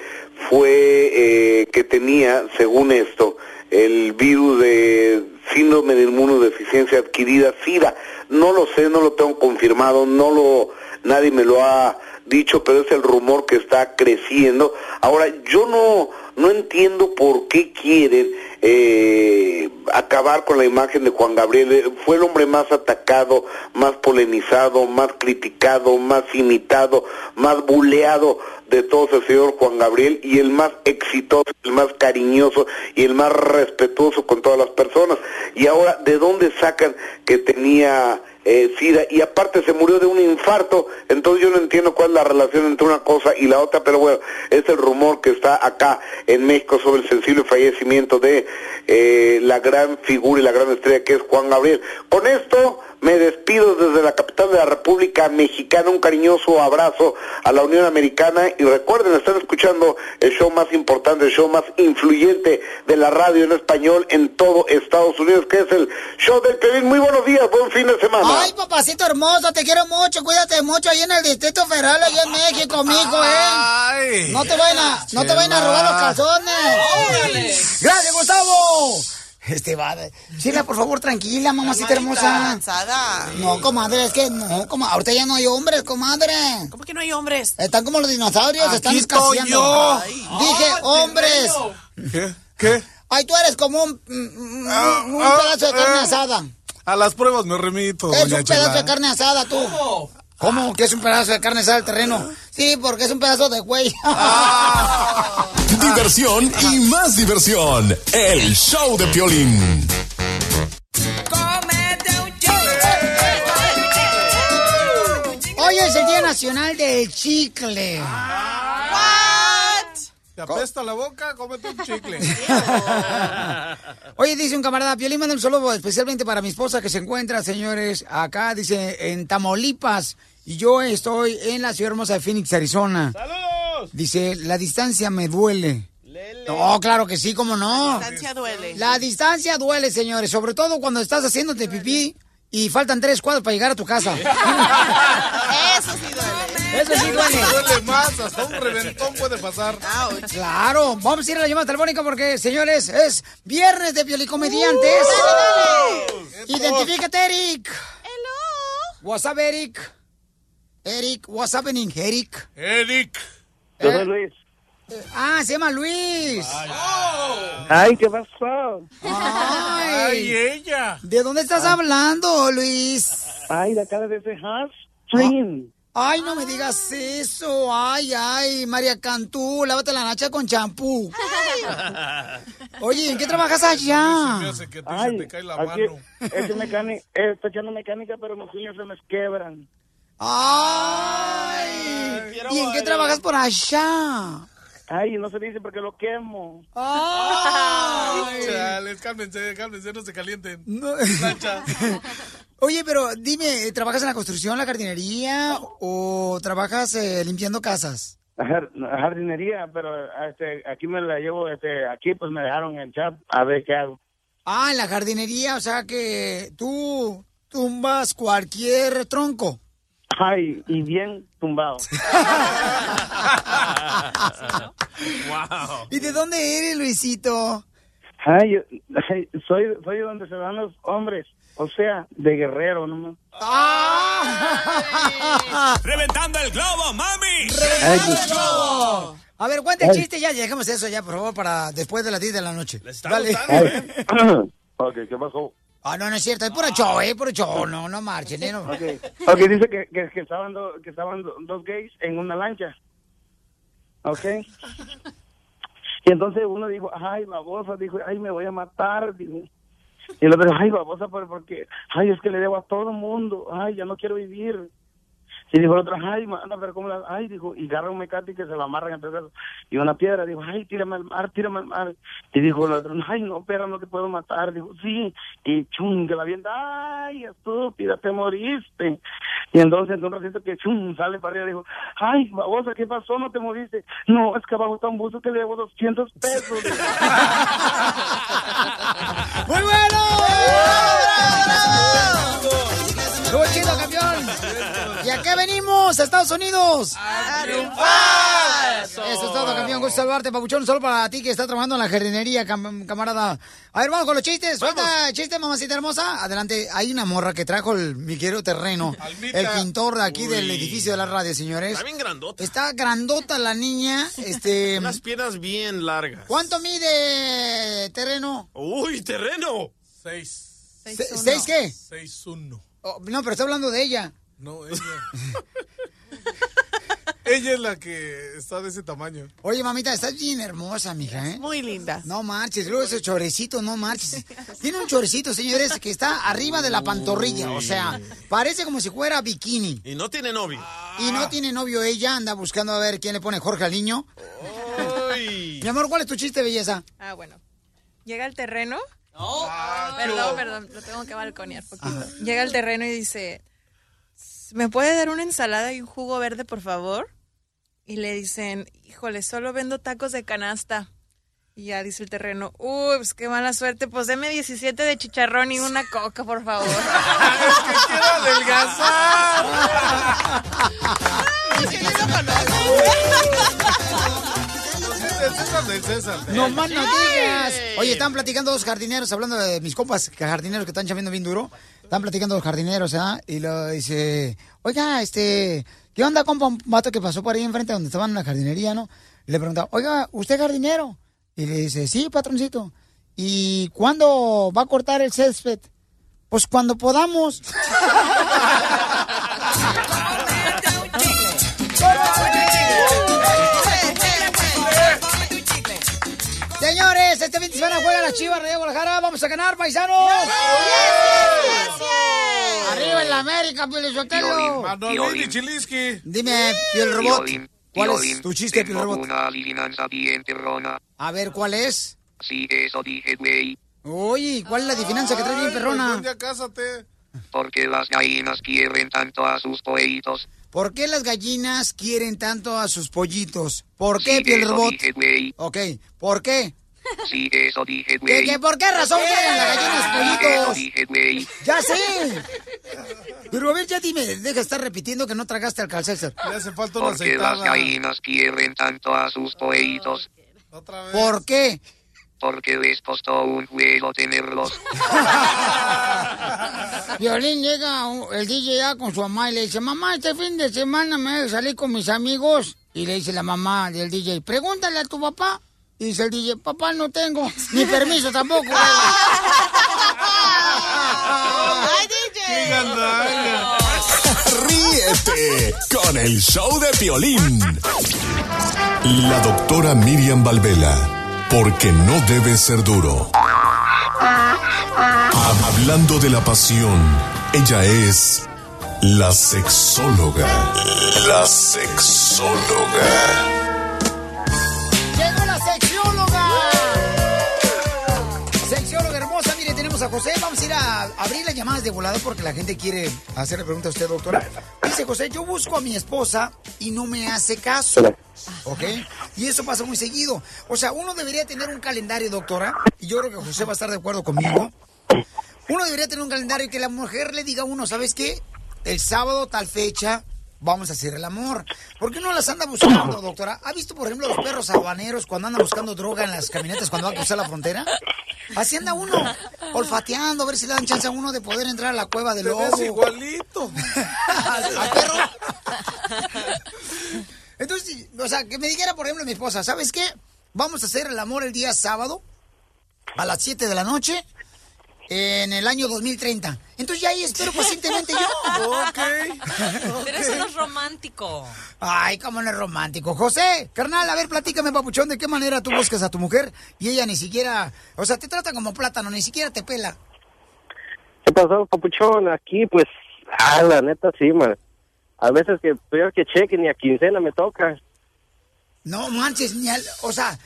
fue eh, que tenía, según esto, el virus de síndrome de inmunodeficiencia adquirida, SIDA. No lo sé, no lo tengo confirmado, no lo, nadie me lo ha dicho, pero es el rumor que está creciendo. Ahora, yo no, no entiendo por qué quieren eh, acabar con la imagen de Juan Gabriel. Eh, Fue el hombre más atacado, más polemizado, más criticado, más imitado, más buleado de todos el señor Juan Gabriel y el más exitoso, el más cariñoso y el más respetuoso con todas las personas. Y ahora, ¿de dónde sacan que tenía eh, SIDA? Y aparte se murió de un infarto, entonces yo no entiendo cuál es la relación entre una cosa y la otra, pero bueno, es el rumor que está acá en México sobre el sensible fallecimiento de eh, la gran figura y la gran estrella que es Juan Gabriel. Con esto me despido desde la capital de la República Mexicana, un cariñoso abrazo a la Unión Americana y recuerden, están escuchando el show más importante, el show más influyente de la radio en español en todo Estados Unidos, que es el show del Pelín. Muy buenos días, buen fin de semana.
Ay, papacito hermoso, te quiero mucho, cuídate mucho ahí en el Distrito Federal, allá en México, mijo, ¿eh? No te vayan a, no te vayan a robar los calzones. Gracias, Gustavo. Este va. Chila, por favor, tranquila, mamacita hermosa.
cansada.
No, comadre, es que no, comadre. Ahorita ya no hay hombres, comadre.
¿Cómo que no hay hombres?
Están como los dinosaurios,
Aquí
están escaseando.
yo.
Dije, hombres.
¿Qué? ¿Qué?
Ay, tú eres como un, un- un
ah,
pedazo de carne
ah.
asada.
A las pruebas me remito,
Es un pedazo
Chela.
de carne asada, tú. ¿Cómo? ¿Que es un pedazo de carne asada al terreno? Sí, porque es un pedazo de güey.
Diversión y más diversión. El show de Piolín.
Hoy es el Día Nacional del Chicle.
¿Te apesta la boca? Cómete un chicle.
Oye, dice un camarada, Piolín manda un saludo especialmente para mi esposa que se encuentra, señores, acá, dice, en Tamaulipas. Y yo estoy en la ciudad hermosa de Phoenix, Arizona.
¡Saludos!
Dice, la distancia me duele. No, claro que sí, cómo no.
La distancia duele.
La distancia duele, señores, sobre todo cuando estás haciéndote pipí y faltan tres cuadros para llegar a tu casa.
Eso sí duele.
Eso sí duele.
Duele más, hasta un reventón puede pasar.
Claro, vamos a ir a la llamada telefónica porque, señores, es viernes de Piolicomediantes. Identifícate, Eric. Hello. What's up, Eric? Eric, what's happening, Eric?
Eric.
Yo soy Luis. Ah, se llama Luis.
Ay, ¿qué pasó?
Ay,
Ay, ella.
¿De dónde estás hablando, Luis?
Ay, de acá de ese Hot Spring.
Ay, no me digas eso. Ay, ay, María Cantú, lávate la nacha con champú. Oye, ¿en qué trabajas allá?
Ay,
te cae la
aquí
mano.
Eh, estoy echando mecánica, pero mis uñas se me quebran.
Ay, ¿y en qué trabajas por allá?
Ay, no se dice porque lo quemo.
Ay.
Chales, cálmense, cálmense, no se calienten.
No. Oye, pero dime, ¿trabajas en la construcción, la jardinería o trabajas eh, limpiando casas?
Jar- Jardinería, pero este, aquí me la llevo, este, aquí pues me dejaron en el chat a ver qué hago.
Ah, en la jardinería, o sea que tú tumbas cualquier tronco.
Ay, y bien tumbado.
wow.
¿Y de dónde eres, Luisito?
Ay, yo- ay, soy, soy de donde se van los hombres, o sea, de guerrero, ¿no?
¡Reventando el globo, mami!
Ay, pues-
A ver, cuenta el chiste ya, dejemos eso ya, por favor, para después de las 10 de la noche.
está
Dale.
Ay. ok, ¿qué pasó?
Ah, no, no es cierto, es puro show, eh, puro show, no, no marchen, eh, no.
Ok, Ok, dice que, que, que estaban, do- que estaban do- dos gays en una lancha. Ok. Y entonces uno dijo, ay, babosa, dijo, ay, me voy a matar. dijo. Y el otro dijo, ay, babosa, pero porque, ay, es que le debo a todo el mundo, ay, ya no quiero vivir. Y dijo el otro, ay, anda, pero cómo la, ay, dijo, y agarra un mecate que se lo amarran entre brazos. Y una piedra, dijo, ay, tírame al mar, tírame al mar. Y dijo el otro, ay, no, perra, no te puedo matar. Dijo, sí. Y chum, que la avienta, ay, estúpida, te moriste. Y entonces, en un ratito que chum, sale para arriba, dijo, ay, babosa, ¿qué pasó? No te moriste. No, es que abajo está un buzo que le debo 200 pesos.
¡Muy bueno! ¡Estuvo chido, campeón! ¿Y a qué venimos? ¡A Estados Unidos! ¡A triunfar! Eso es todo, campeón. Gusto saludarte, papuchón. Solo para ti que está trabajando en la jardinería, cam- camarada. A ver, vamos con los chistes. Suelta chiste, mamacita hermosa. Adelante. Hay una morra que trajo el, mi querido terreno. El pintor de aquí del edificio de la radio, señores.
Está bien grandota.
Está grandota la niña. Este.
Unas piernas bien largas.
¿Cuánto mide terreno?
Uy, terreno.
Seis.
Se- ¿Seis qué?
Seis uno.
Oh, no, pero está hablando de ella.
No, ella. ella es la que está de ese tamaño.
Oye, mamita, estás bien hermosa, mija, ¿eh?
Muy linda.
No marches, luego ese chorecito, no marches. Tiene un chorecito, señores, que está arriba de la pantorrilla, o sea, parece como si fuera bikini.
Y no tiene novio.
Y no tiene novio ella, anda buscando a ver quién le pone Jorge al niño. Mi amor, ¿cuál es tu chiste, belleza?
Ah, bueno. Llega al terreno.
Ah,
perdón, perdón, lo tengo que balconear poquito. Llega al terreno y dice, ¿me puede dar una ensalada y un jugo verde, por favor? Y le dicen, híjole, solo vendo tacos de canasta. Y ya dice el terreno, uy, pues qué mala suerte, pues deme 17 de chicharrón y una coca, por favor.
quiero adelgazar. César, del César.
No más no digas. Oye, están platicando dos jardineros, hablando de mis compas que jardineros que están chambeando bien duro. Están platicando dos jardineros, ¿ah? Y lo dice, oiga, este, ¿qué onda, compa? Un vato que pasó por ahí enfrente donde estaban en la jardinería, ¿no? Y le pregunta, oiga, ¿usted es jardinero? Y le dice, sí, patroncito. ¿Y cuándo va a cortar el césped? Pues cuando podamos. Semana juega la Chivas de Guadalajara. Vamos a ganar, paisanos. Arriba en la América, Pelizotelo.
Manolín y Chiliski.
Dime, Piel Robot, ¿cuál es tu chiste, Piel Robot?
una adivinanza bien perrona.
A ver, ¿cuál es?
Sí, eso dije, güey.
Oye, ¿cuál es la adivinanza que trae bien perrona?
Ya cásate.
Porque las gallinas quieren tanto a sus pollitos.
¿Por qué las gallinas quieren tanto a sus pollitos? ¿Por qué,
Sí,
Piel Robot?
dije.
Ok, ¿por qué?
Sí, eso dije,
¿Qué,
güey.
qué, ¿Por qué razón quieren las gallinas
Sí, eso
pollitos?
dije, güey.
¡Ya sé! Pero a ver, ya dime, deja de estar repitiendo que no tragaste al calcéser.
Le hace falta
Porque las gallinas quieren tanto a sus pollitos.
¿Por qué?
Porque les costó un juego tenerlos.
Violín llega el DJ ya con su mamá y le dice, mamá, este fin de semana me voy a salir con mis amigos. Y le dice la mamá del DJ, pregúntale a tu papá. Y dice el DJ, papá no tengo, ni permiso tampoco.
¡Ay, DJ!
Ríete con el show de Piolín. La doctora Miriam Valvela, porque no debe ser duro. Hablando de la pasión, ella es la sexóloga. La sexóloga.
Vamos a ir a abrir las llamadas de volado porque la gente quiere hacerle preguntas a usted, doctora. Dice José, yo busco a mi esposa y no me hace caso. ¿Ok? Y eso pasa muy seguido. O sea, uno debería tener un calendario, doctora, y yo creo que José va a estar de acuerdo conmigo. Uno debería tener un calendario que la mujer le diga a uno, ¿sabes qué? El sábado, tal fecha, vamos a hacer el amor. ¿Por qué no las anda buscando, doctora? ¿Ha visto, por ejemplo, los perros habaneros cuando andan buscando droga en las camionetas cuando van a cruzar la frontera? Así anda uno, olfateando, a ver si le dan chance a uno de poder entrar a la cueva del lobo.
ves igualito.
¿Al perro? Entonces, o sea, que me dijera, por ejemplo, mi esposa, ¿sabes qué? Vamos a hacer el amor el día sábado a las 7 de la noche en el año 2030. Entonces ya ahí espero pacientemente yo.
Pero eso no es romántico.
Ay, cómo no es romántico. José, carnal, a ver, platícame, papuchón, ¿de qué manera tú buscas a tu mujer y ella ni siquiera, o sea, te trata como plátano, ni siquiera te pela?
¿Qué pasó, papuchón? Aquí, pues, ah, la neta, sí, man.
A veces que peor que cheque ni a quincena me toca.
No manches, ni al- o sea,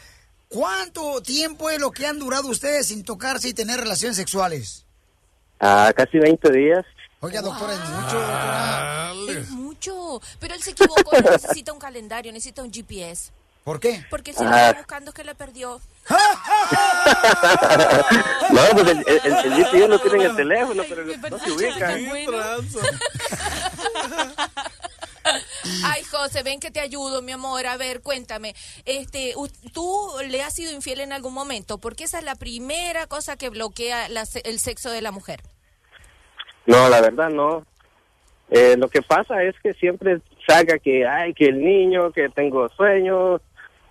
¿cuánto tiempo es lo que han durado ustedes sin tocarse y tener relaciones sexuales?
A casi 20 días.
Oiga, doctora, es mucho, doctora.
Es mucho. Pero él se equivocó, no necesita un calendario, necesita un GPS.
¿Por qué?
Porque si lo
Ah.
está buscando es que le perdió.
no, pues el, el, el, el GPS lo tiene en el teléfono, pero no se ubica.
Ay, José, ven que te ayudo, mi amor. A ver, cuéntame. Este, ¿Tú le has sido infiel en algún momento? Porque esa es la primera cosa que bloquea la el sexo de la mujer.
No, la verdad no. Eh, lo que pasa es que siempre saca que, ay, que el niño, que tengo sueño.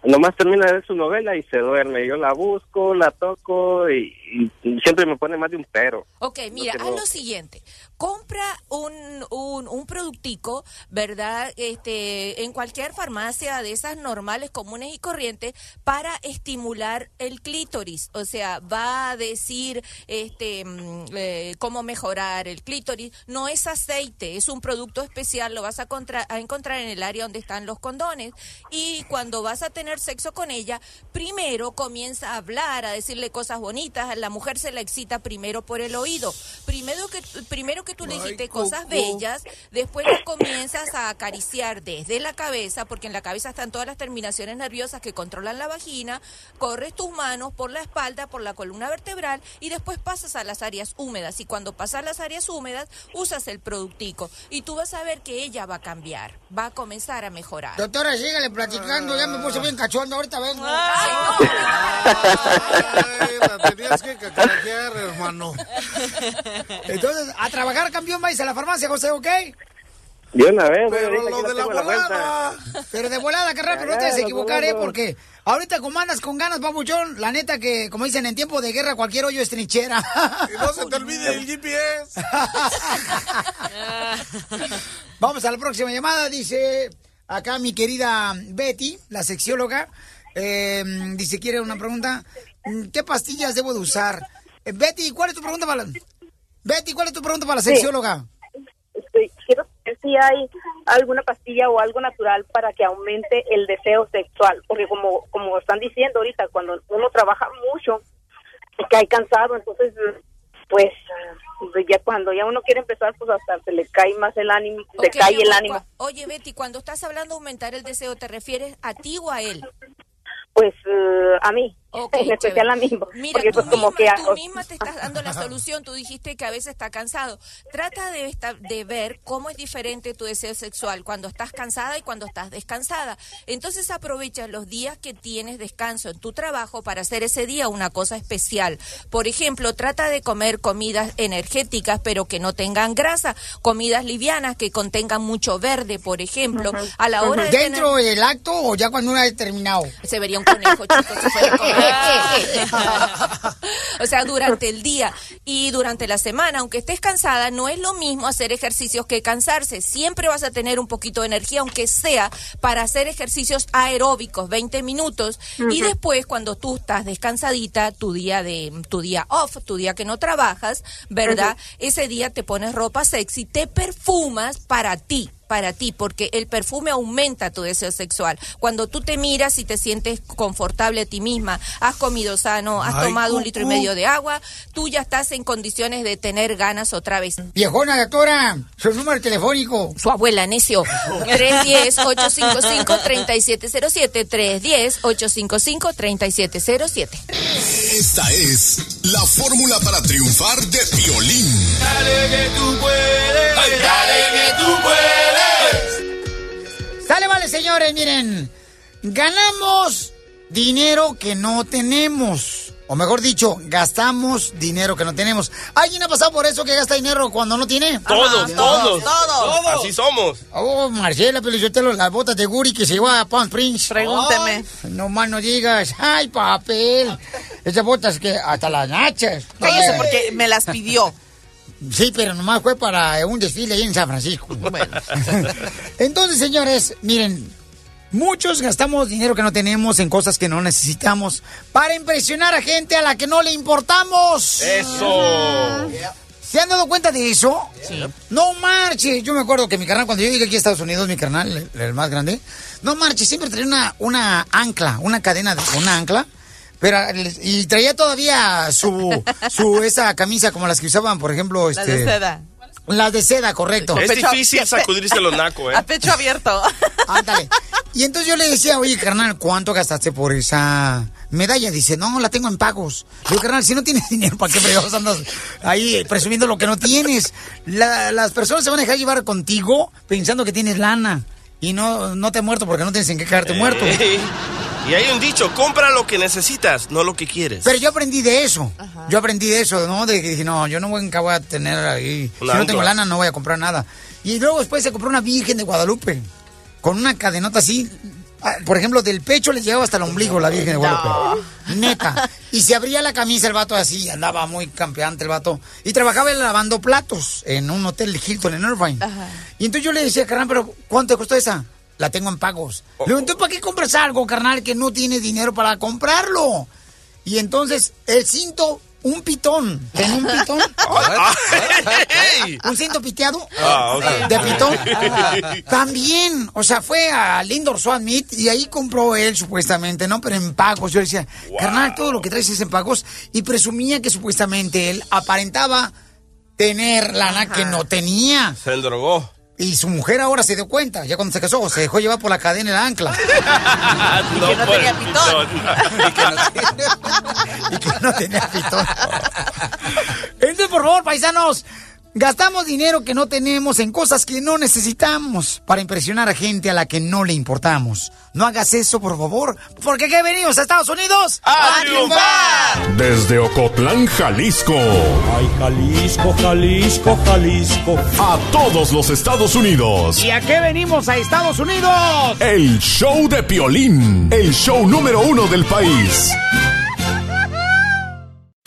Nomás termina de ver su novela y se duerme. Yo la busco, la toco y, y siempre me pone más de un pero.
Ok, mira, haz
no.
lo siguiente. Compra un, un, productico, ¿verdad? Este, en cualquier farmacia de esas normales, comunes y corrientes para estimular el clítoris. O sea, va a decir este, mm, eh, cómo mejorar el clítoris. No es aceite, es un producto especial. Lo vas a, contra- a encontrar en el área donde están los condones. Y cuando vas a tener sexo con ella, primero comienza a hablar, a decirle cosas bonitas. A la mujer se la excita primero por el oído. Primero que, primero que tú le dijiste cosas bellas, después le comienzas a acariciar desde la cabeza, porque en la cabeza están todas las terminaciones nerviosas que controlan la vagina, corres tus manos por la espalda, por la columna vertebral y después pasas a las áreas húmedas. Y cuando pasas a las áreas húmedas, usas el productico. Y tú vas a ver que ella va a cambiar, va a comenzar a mejorar.
Doctora, sígale platicando, ya me puse bien cachondo, ahorita vengo.
la tenías que cacaraquear, hermano.
Entonces, a trabajar, campeón, vais a la farmacia, José, ¿ok?
De una vez,
Pero lo de la volada.
Pero de volada, carnal, pero no te vas a equivocar, ¿eh? Porque ahorita como andas con ganas, papuchón, la neta que, como dicen, en tiempo de guerra cualquier hoyo es trinchera.
Y no se te olvide el GPS.
Vamos a la próxima llamada, dice acá mi querida Betty, la sexióloga, eh, dice, quiere una pregunta, ¿qué pastillas debo de usar? Eh, Betty, ¿cuál es tu pregunta para la... Betty, ¿cuál es tu pregunta para la
Sí. Este, quiero saber si hay alguna pastilla o algo natural para que aumente el deseo sexual, porque como como están diciendo ahorita, cuando uno trabaja mucho y cae cansado, entonces pues pues, ya cuando ya uno quiere empezar, pues hasta se le cae más el ánimo, se
Ok,
cae el ánimo.
Oye, Betty, cuando estás hablando de aumentar el deseo, ¿te refieres a ti o a él?
Pues eh, a mí,
Ok,
en especial a mí,
Mira,
porque
tú,
pues como
misma,
que...
tú misma te estás dando la solución. Tú dijiste que a veces está cansado. Trata de, esta- de ver cómo es diferente tu deseo sexual cuando estás cansada y cuando estás descansada. Entonces aprovecha los días que tienes descanso en tu trabajo para hacer ese día una cosa especial. Por ejemplo, trata de comer comidas energéticas pero que no tengan grasa, comidas livianas que contengan mucho verde, por ejemplo. A la hora de
¿Dentro
tener-
del acto o ya cuando uno ha terminado?
se vería un conejo, chicos, si fuera. o sea, durante el día y durante la semana, aunque estés cansada, no es lo mismo hacer ejercicios que cansarse. Siempre vas a tener un poquito de energía, aunque sea para hacer ejercicios aeróbicos, 20 minutos, y después cuando tú estás descansadita, tu día de tu día off, tu día que no trabajas, ¿verdad? Ese día te pones ropa sexy, te perfumas para ti para ti, porque el perfume aumenta tu deseo sexual. Cuando tú te miras y te sientes confortable a ti misma, has comido sano, has
Ay,
tomado un litro y medio de agua, tú ya estás en condiciones de tener ganas otra vez.
Viejona, doctora, su número telefónico.
Su abuela, necio. 310-855-3707. 310-855-3707.
Esta es la fórmula para triunfar de violín.
Dale que tú puedes, dale que tú puedes.
Sale, vale, señores, miren. Ganamos dinero que no tenemos. O mejor dicho, gastamos dinero que no tenemos. ¿Alguien ha pasado por eso que gasta dinero cuando no tiene?
Todos, todos. Así somos.
Oh, Marcela Pelizotelo, las botas de Guri que se lleva a Palm Springs.
Pregúnteme.
No más no digas. Ay, papel. Esas botas que hasta las nachas.
Cállese porque me las pidió.
Sí, pero nomás fue para un desfile ahí en San Francisco. Entonces, señores, miren, muchos gastamos dinero que no tenemos en cosas que no necesitamos para impresionar a gente a la que no le importamos.
Eso.
¿Se han dado cuenta de eso? Sí. No marches. Yo me acuerdo que mi carnal, cuando yo llegué aquí a Estados Unidos, mi carnal, el, el más grande, no marches, siempre traía una, una ancla, una cadena de una ancla. Pero, y traía todavía su, su, esa camisa como las que usaban, por ejemplo,
Las
este.
de seda.
Las de seda, correcto.
Es difícil sacudirse los nacos, ¿eh?
A pecho abierto.
Ándale. Y entonces yo le decía, oye, carnal, ¿cuánto gastaste por esa medalla? Dice, no, la tengo en pagos. Digo, carnal, si no tienes dinero, ¿para qué fregados andas ahí presumiendo lo que no tienes? La- las personas se van a dejar llevar contigo pensando que tienes lana. Y no, no te has muerto porque no tienes en qué quedarte muerto.
Y hay un dicho, compra lo que necesitas, no lo que quieres.
Pero yo aprendí de eso. Yo aprendí de eso, ¿no? De que dije, no, yo no voy, nunca voy a tener ahí. Si no tengo lana, no voy a comprar nada. Y luego después se compró una Virgen de Guadalupe. Con una cadenota así. ah, Por ejemplo, del pecho le llegaba hasta el ombligo la Virgen de Guadalupe. Neta. Y se abría la camisa el vato así, andaba muy campeante el vato. Y trabajaba lavando platos en un hotel Hilton en Irvine. Y entonces yo le decía, carnal, pero ¿cuánto te costó esa? La tengo en pagos. Le digo, entonces, ¿para qué compras algo, carnal, que no tienes dinero para comprarlo? Y entonces, el cinto, un pitón. ¿Tenía un pitón? ¿Un cinto piteado?
Ah.
¿De pitón? También. O sea, fue a Lindor Swan Meat y ahí compró él, supuestamente, ¿no? Pero en pagos. Yo decía, carnal, todo lo que traes es en pagos. Y presumía que supuestamente él aparentaba tener lana que no tenía.
Se endrogó.
Y su mujer ahora se dio cuenta, ya cuando se casó, se dejó llevar por la cadena y la ancla.
no,
que no tenía
el
pitón.
pitón.
y que no tenía pitón. Entonces, por favor, paisanos, gastamos dinero que no tenemos en cosas que no necesitamos para impresionar a gente a la que no le importamos. No hagas eso, por favor, porque ¿qué venimos a Estados Unidos?
¡A triunfar! Desde Ocotlán, Jalisco. Ay, Jalisco, Jalisco, Jalisco. A todos los Estados Unidos.
¿Y a qué venimos a Estados Unidos?
El show de Piolín. El show número uno del país.